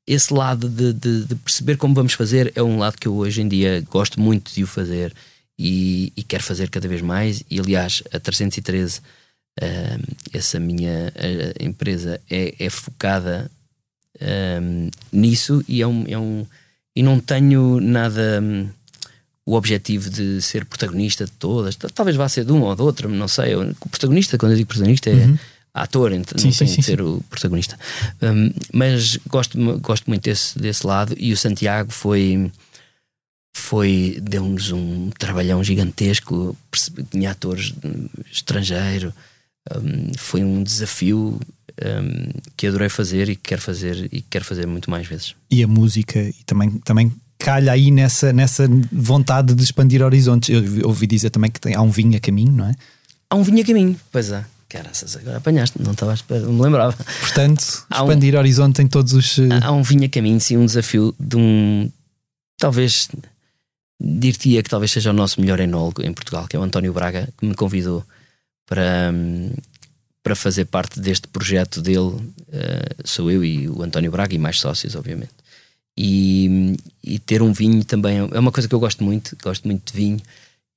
esse lado de, de, de, perceber como vamos fazer é um lado que eu hoje em dia gosto muito de o fazer e, e quero fazer cada vez mais. E aliás, a 313, uh, essa minha empresa, é, é focada uh, nisso e é um, é um. E não tenho nada. Um, o objetivo de ser protagonista de todas, talvez vá ser de uma ou de outra, não sei. O protagonista, quando eu digo protagonista, é uhum. ator, então sim, não sim, tem de ser o protagonista. Um, mas gosto, gosto muito desse, desse lado e o Santiago foi foi deu-nos um trabalhão gigantesco tinha atores estrangeiros um, foi um desafio um, que adorei fazer e quero fazer e quero fazer muito mais vezes e a música e também também calha aí nessa nessa vontade de expandir horizontes eu ouvi dizer também que tem, há um vinho a caminho não é há um vinho a caminho pois é Caraças, agora apanhaste, não estava não me lembrava. Portanto, expandir um, horizonte em todos os. Há um vinho a caminho, sim, um desafio de um. Talvez dir-te-ia que talvez seja o nosso melhor enólogo em Portugal, que é o António Braga, que me convidou para, para fazer parte deste projeto dele. Uh, sou eu e o António Braga e mais sócios, obviamente. E, e, ter um vinho também é uma coisa que eu gosto muito, gosto muito de vinho.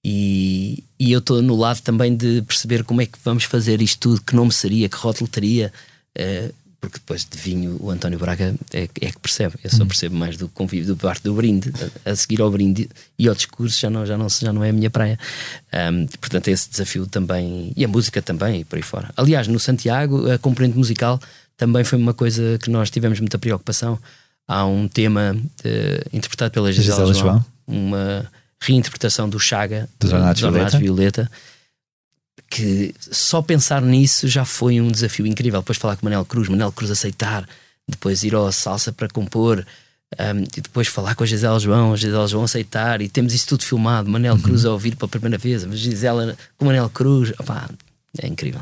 E, e eu estou no lado também de perceber como é que vamos fazer isto tudo, que nome seria, que rótulo teria. Uh, porque depois de vinho o António Braga é, é que percebe, eu só hum. percebo mais do convívio, do parte do brinde, a, a, seguir ao brinde e ao discurso já não, já não, já não é a minha praia. Um, portanto, esse desafio também, e a música também, e por aí fora. Aliás, no Santiago, a componente musical também foi uma coisa que nós tivemos muita preocupação. Há um tema uh, interpretado pela Gisela, Gisela João, uma reinterpretação do Chaga, do Donato Violeta. Violeta que só pensar nisso já foi um desafio incrível. Depois falar com Manel Cruz, Manel Cruz aceitar, depois ir ao salsa para compor, um, e depois falar com a Gisela João, a Gisela João aceitar, e temos isso tudo filmado. Manel uhum. Cruz a ouvir pela primeira vez, mas Gisela com Manel Cruz, opá, é incrível.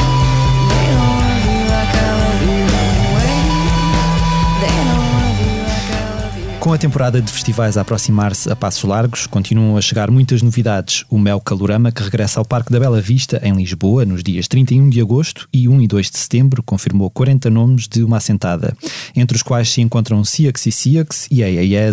Com a temporada de festivais a aproximar-se a passos largos, continuam a chegar muitas novidades. O Mel Calorama, que regressa ao Parque da Bela Vista, em Lisboa, nos dias 31 de agosto e 1 e 2 de setembro, confirmou 40 nomes de uma assentada, entre os quais se encontram Siax e Siax,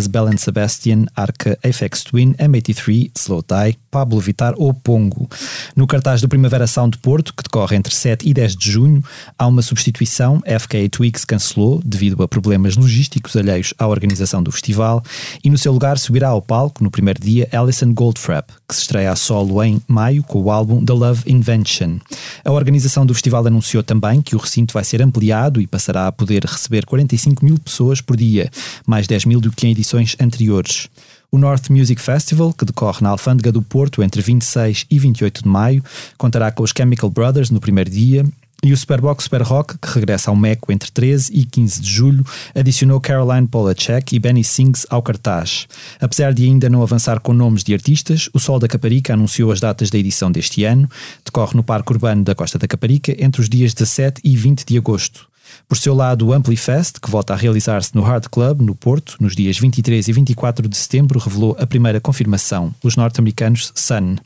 Bell Sebastian, Arca, Apex Twin, M83, Slow Tie, Pablo Vitar ou Pongo. No cartaz do Primavera Sound Porto, que decorre entre 7 e 10 de junho, há uma substituição. FK Twigs cancelou devido a problemas logísticos alheios à organização do festival e no seu lugar subirá ao palco no primeiro dia Alison Goldfrapp, que se estreia a solo em maio com o álbum The Love Invention. A organização do festival anunciou também que o recinto vai ser ampliado e passará a poder receber 45 mil pessoas por dia, mais 10 mil do que em edições anteriores. O North Music Festival, que decorre na Alfândega do Porto entre 26 e 28 de maio, contará com os Chemical Brothers no primeiro dia e o Superbox Super Rock, que regressa ao Meco entre 13 e 15 de julho, adicionou Caroline Polachek e Benny Sings ao cartaz. Apesar de ainda não avançar com nomes de artistas, o Sol da Caparica anunciou as datas da edição deste ano. Decorre no Parque Urbano da Costa da Caparica entre os dias 17 e 20 de agosto. Por seu lado, o Amplifest, que volta a realizar-se no Hard Club, no Porto, nos dias 23 e 24 de setembro, revelou a primeira confirmação, os norte-americanos Sun.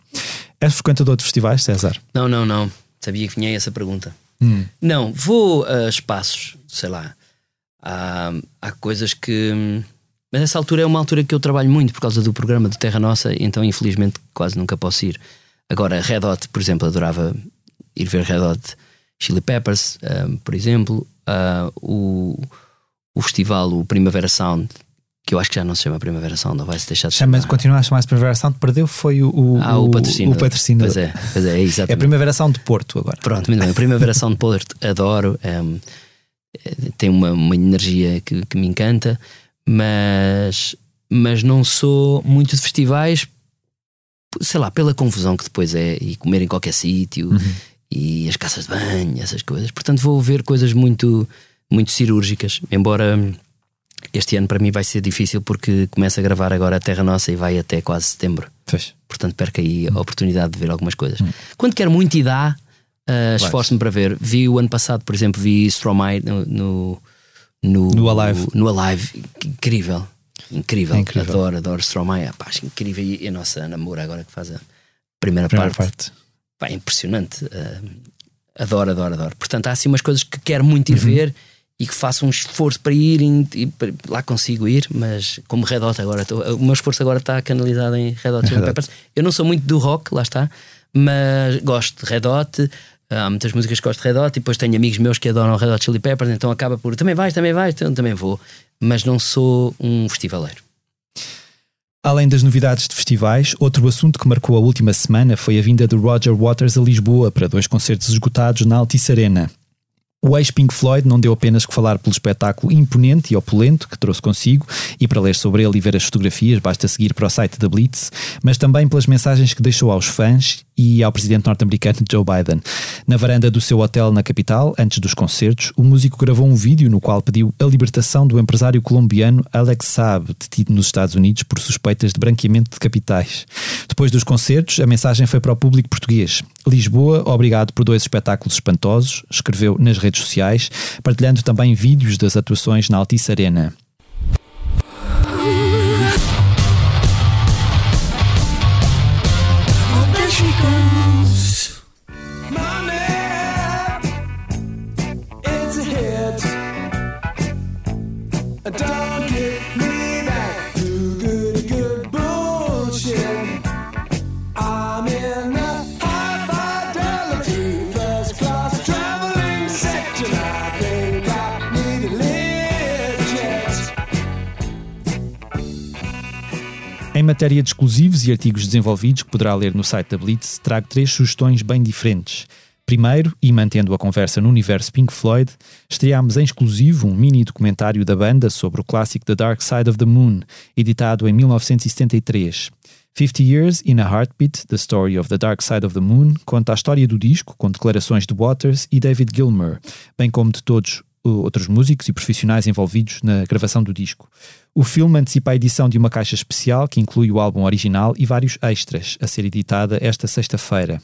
És frequentador de festivais, César? Não, não, não. Sabia que vinha essa pergunta. Hum. Não, vou a espaços, sei lá. Há, há coisas que. Mas essa altura é uma altura que eu trabalho muito por causa do programa do Terra Nossa, então infelizmente quase nunca posso ir. Agora, Red Hot, por exemplo, adorava ir ver Red Hot Chili Peppers, um, por exemplo. Uh, o, o festival, o Primavera Sound, que eu acho que já não se chama Primavera Sound, não vai-se deixar de chamar. Chama, continua a chamar-se Primavera Sound, perdeu foi o, o, ah, o, patrocínio. O patrocínio. Pois é, pois é, exatamente. É a Primavera Sound de Porto agora. Pronto, muito bem. Primavera Sound de Porto, adoro. Um, tem uma, uma energia que, que me encanta, mas, mas não sou muito de festivais, sei lá, pela confusão que depois é e comer em qualquer sítio uhum. e as casas de banho, essas coisas. Portanto, vou ver coisas muito, muito cirúrgicas, embora este ano para mim vai ser difícil porque começa a gravar agora a Terra Nossa e vai até quase setembro. Portanto, perco aí a oportunidade de ver algumas coisas. Quando quero muito e dá, uh, esforço-me para ver. Vi o ano passado, por exemplo, vi Stromae no, no, no, No Alive. No Alive. Incrível. Incrível. É incrível. Adoro, adoro Stromae. Pá, acho incrível. E a nossa Ana Moura agora que faz a primeira, Primeira parte. parte. Pá, é impressionante. Uh, adoro, adoro, adoro. Portanto, há assim umas coisas que quero muito Uhum. ir ver e que faço um esforço para ir e, para- lá consigo ir, mas como Red Hot agora, tô- o meu esforço agora está canalizado em Red Hot Chili. Peppers. Eu não sou muito do rock, lá está, mas gosto de Red Hot. Há muitas músicas que gosto de Red Hot e depois tenho amigos meus que adoram Red Hot Chili Peppers, então acaba por também vais, também vais, então também vou, mas não sou um festivaleiro. Além das novidades de festivais, outro assunto que marcou a última semana foi a vinda de Roger Waters a Lisboa para dois concertos esgotados na Altice Arena. O ex-Pink Floyd não deu apenas que falar pelo espetáculo imponente e opulento que trouxe consigo, e para ler sobre ele e ver as fotografias basta seguir para o site da Blitz, mas também pelas mensagens que deixou aos fãs e ao presidente norte-americano Joe Biden. Na varanda do seu hotel na capital, antes dos concertos, o músico gravou um vídeo no qual pediu a libertação do empresário colombiano Alex Saab, detido nos Estados Unidos por suspeitas de branqueamento de capitais. Depois dos concertos, a mensagem foi para o público português. Lisboa, obrigado por dois espetáculos espantosos, escreveu nas redes sociais, partilhando também vídeos das atuações na Altice Arena. Em matéria de exclusivos e artigos desenvolvidos que poderá ler no site da Blitz, trago três sugestões bem diferentes. Primeiro, e mantendo a conversa no universo Pink Floyd, estreámos em exclusivo um mini documentário da banda sobre o clássico The Dark Side of the Moon, editado em 1973. 50 Years in a Heartbeat, The Story of the Dark Side of the Moon, conta a história do disco com declarações de Waters e David Gilmour, bem como de todos outros músicos e profissionais envolvidos na gravação do disco. O filme antecipa a edição de uma caixa especial que inclui o álbum original e vários extras, a ser editada esta sexta-feira.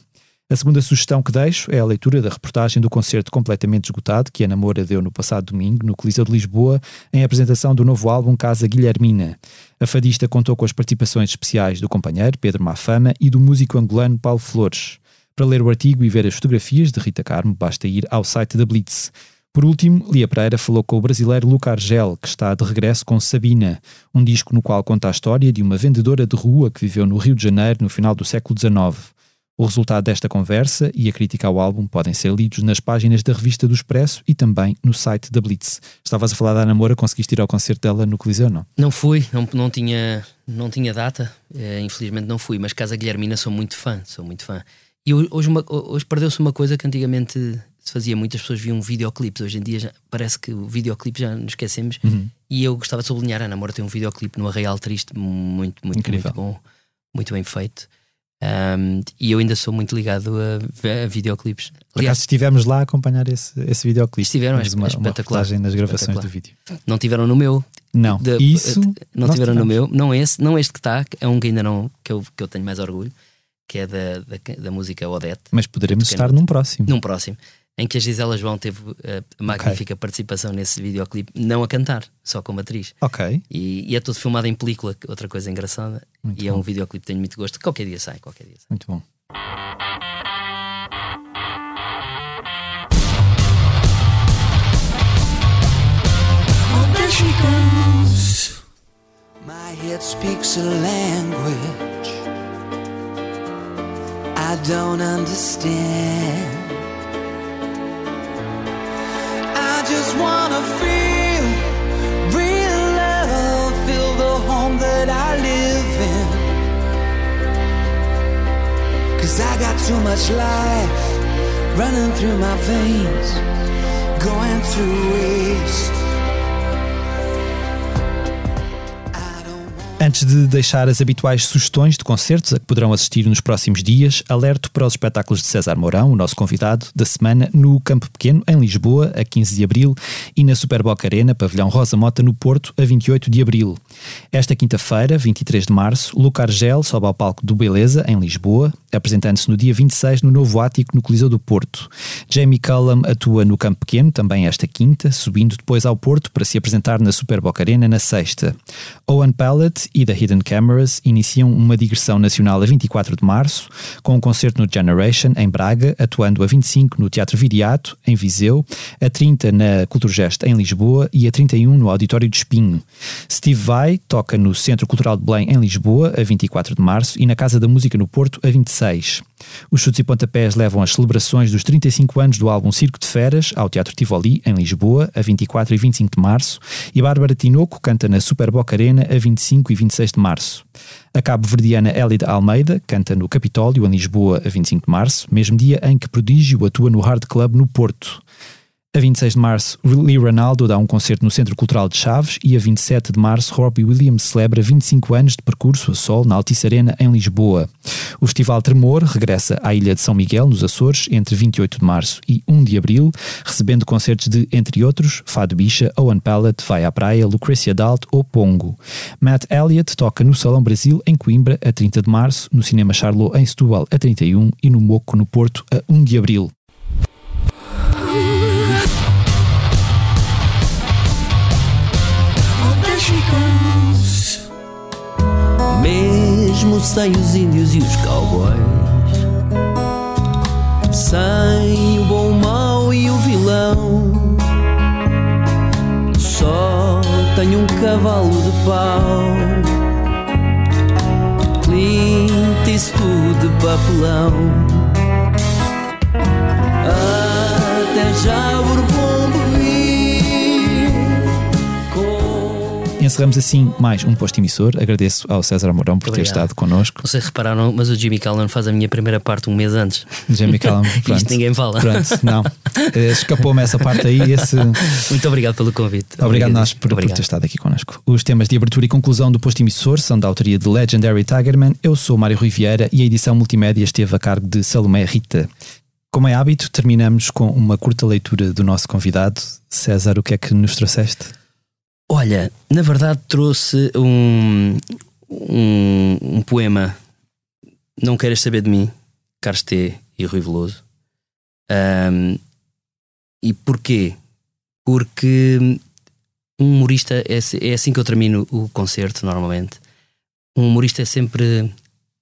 A segunda sugestão que deixo é a leitura da reportagem do concerto completamente esgotado que a Namora deu no passado domingo no Coliseu de Lisboa em apresentação do novo álbum Casa Guilhermina. A fadista contou com as participações especiais do companheiro Pedro Mafama e do músico angolano Paulo Flores. Para ler o artigo e ver as fotografias de Rita Carmo, basta ir ao site da Blitz. Por último, Lia Pereira falou com o brasileiro Luca Argel, que está de regresso com Sabina, um disco no qual conta a história de uma vendedora de rua que viveu no Rio de Janeiro no final do século XIX. O resultado desta conversa e a crítica ao álbum podem ser lidos nas páginas da revista do Expresso e também no site da Blitz. Estavas a falar da Namora, conseguiste ir ao concerto dela no Coliseu, não? Não fui, não, não, tinha, não tinha data, eh, infelizmente não fui, mas Casa Guilhermina sou muito fã, sou muito fã. E ho- hoje, hoje perdeu-se uma coisa que antigamente se fazia, muitas pessoas viam videoclipes, hoje em dia já- parece que o videoclipe já nos esquecemos. E eu gostava de sublinhar, a Namora tem um videoclipe no Arraial Triste muito, muito, Incrível. muito bom, muito bem feito. Um, e eu ainda sou muito ligado a, a videoclipes. Aliás, acaso estivemos lá a acompanhar esse, esse videoclipe. Estiveram, é Fizemos uma, uma espetacular, reportagem nas gravações do vídeo. não tiveram no meu, Não, de- isso... não tiveram no tivemos. meu, não esse, não este que está, é um que ainda não, que eu, que eu tenho mais orgulho, que é da, da, da música Odete, Mas poderemos estar num próximo. num próximo, em que a Gisela João teve eh, a magnífica participação nesse videoclipe, não a cantar, só como atriz. Ok. E, e é tudo filmado em película, que- outra coisa engraçada. Muito e é bom. um videoclipe que tenho muito gosto. Qualquer dia sai, qualquer dia sai. Muito bom. Oh, there she goes. My head speaks a language I don't understand. Just wanna feel real love, feel the home that I live in. Cause I got too much life running through my veins, going to waste. Antes de deixar as habituais sugestões de concertos a que poderão assistir nos próximos dias, alerto para os espetáculos de César Mourão, o nosso convidado da semana, no Campo Pequeno, em Lisboa, a 15 de abril, e na Superboc Arena, Pavilhão Rosa Mota, no Porto, a 28 de abril. Esta quinta-feira, 23 de março, Luca Argel sobe ao palco do Beleza, em Lisboa, apresentando-se no dia 26 no Novo Ático, no Coliseu do Porto. Jamie Cullum atua no Campo Pequeno, também esta quinta, subindo depois ao Porto para se apresentar na Superboc Arena na sexta. Owen Pallet e The Hidden Cameras iniciam uma digressão nacional a 24 de março, com um concerto no Generation, em Braga, atuando a 25 no Teatro Viriato, em Viseu, a 30 na Culturgest, em Lisboa e a 31 no Auditório de Espinho. Steve Vai toca no Centro Cultural de Belém, em Lisboa, a 24 de março, e na Casa da Música no Porto, a 26. Os chutes e pontapés levam as celebrações dos 35 anos do álbum Circo de Feras ao Teatro Tivoli, em Lisboa, a 24 e 25 de março, e Bárbara Tinoco canta na Superboc Arena a 25 e 26 de março. A cabo-verdiana Elida Almeida canta no Capitólio, em Lisboa, a 25 de março, mesmo dia em que Prodígio atua no Hard Club no Porto. A 26 de março, Lee Ronaldo dá um concerto no Centro Cultural de Chaves e a 27 de março, Robbie Williams celebra 25 anos de percurso a sol na Altice Arena, em Lisboa. O Festival Tremor regressa à Ilha de São Miguel, nos Açores, entre 28 de março e 1 de abril, recebendo concertos de, entre outros, Fado Bicha, Owen Pallet, Vai à Praia, Lucrecia Dalt ou Pongo. Matt Elliott toca no Salão Brasil, em Coimbra, a 30 de março, no Cinema Charlot, em Setúbal, a 31 e no Moco, no Porto, a 1 de abril. Mesmo sem os índios e os cowboys, sem o bom, o mau e o vilão, só tenho um cavalo de pau. Clint Eastwood de papelão. Até já Bourbon Encerramos assim mais um posto emissor. Agradeço ao César Mourão por ter Obrigado. estado connosco. Não sei se repararam, mas o Jimmy Callan faz a minha primeira parte um mês antes. Jamie Callum, pronto. Isto ninguém fala. Pronto, não. Eh, Escapou-me essa parte aí. Esse... Muito obrigado pelo convite. Obrigado nós por, por Obrigado. ter estado aqui connosco. Os temas de abertura e conclusão do posto emissor são da autoria de Legendary Tigerman. Eu sou Mário Rui Vieira e a edição multimédia esteve a cargo de Salomé Rita. Como é hábito, terminamos com uma curta leitura do nosso convidado. César, o que é que nos trouxeste? Olha, na verdade trouxe um, um, um poema Não Queiras Saber de Mim, Carlos T. e Rui Veloso. Ahm, e porquê? Porque um humorista é, se- é assim que eu termino o concerto normalmente. Um humorista é sempre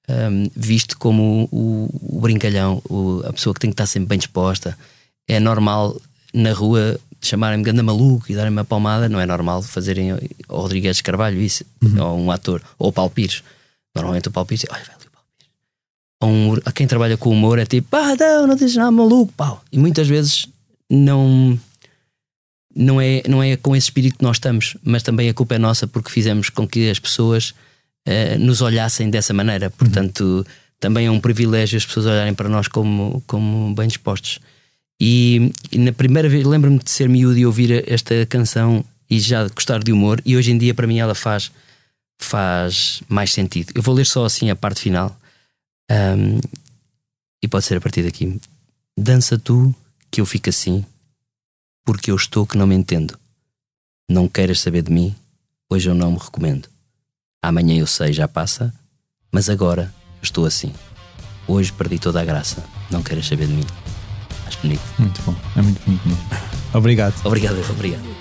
ahm, visto como o, o brincalhão, o- a pessoa que tem que estar sempre bem disposta. É normal na rua chamarem-me ganda maluco e darem-me uma palmada, não é normal fazerem ao Rodrigues Carvalho isso, ou um ator, ou o Paulo Pires. Normalmente o Paulo Pires diz, olha, velho, o Paulo Pires. Um- a quem trabalha com humor é tipo, pá, não, não tens nada maluco, pau. E muitas vezes não, não, é, não é com esse espírito que nós estamos, mas também a culpa é nossa porque fizemos com que as pessoas eh, nos olhassem dessa maneira. Portanto, também é um privilégio as pessoas olharem para nós como, como bem dispostos. E, e na primeira vez, lembro-me de ser miúdo e ouvir esta canção e já gostar de humor, e hoje em dia para mim ela faz, faz mais sentido. Eu vou ler só assim a parte final, Ahm, e pode ser a partir daqui. Dança tu que eu fico assim, porque eu estou que não me entendo. Não queiras saber de mim, hoje eu não me recomendo. Amanhã eu sei, já passa, mas agora estou assim. Hoje perdi toda a graça, não queiras saber de mim. Acho bonito. Muito bom, é muito bonito mesmo. Obrigado. Obrigado, obrigado.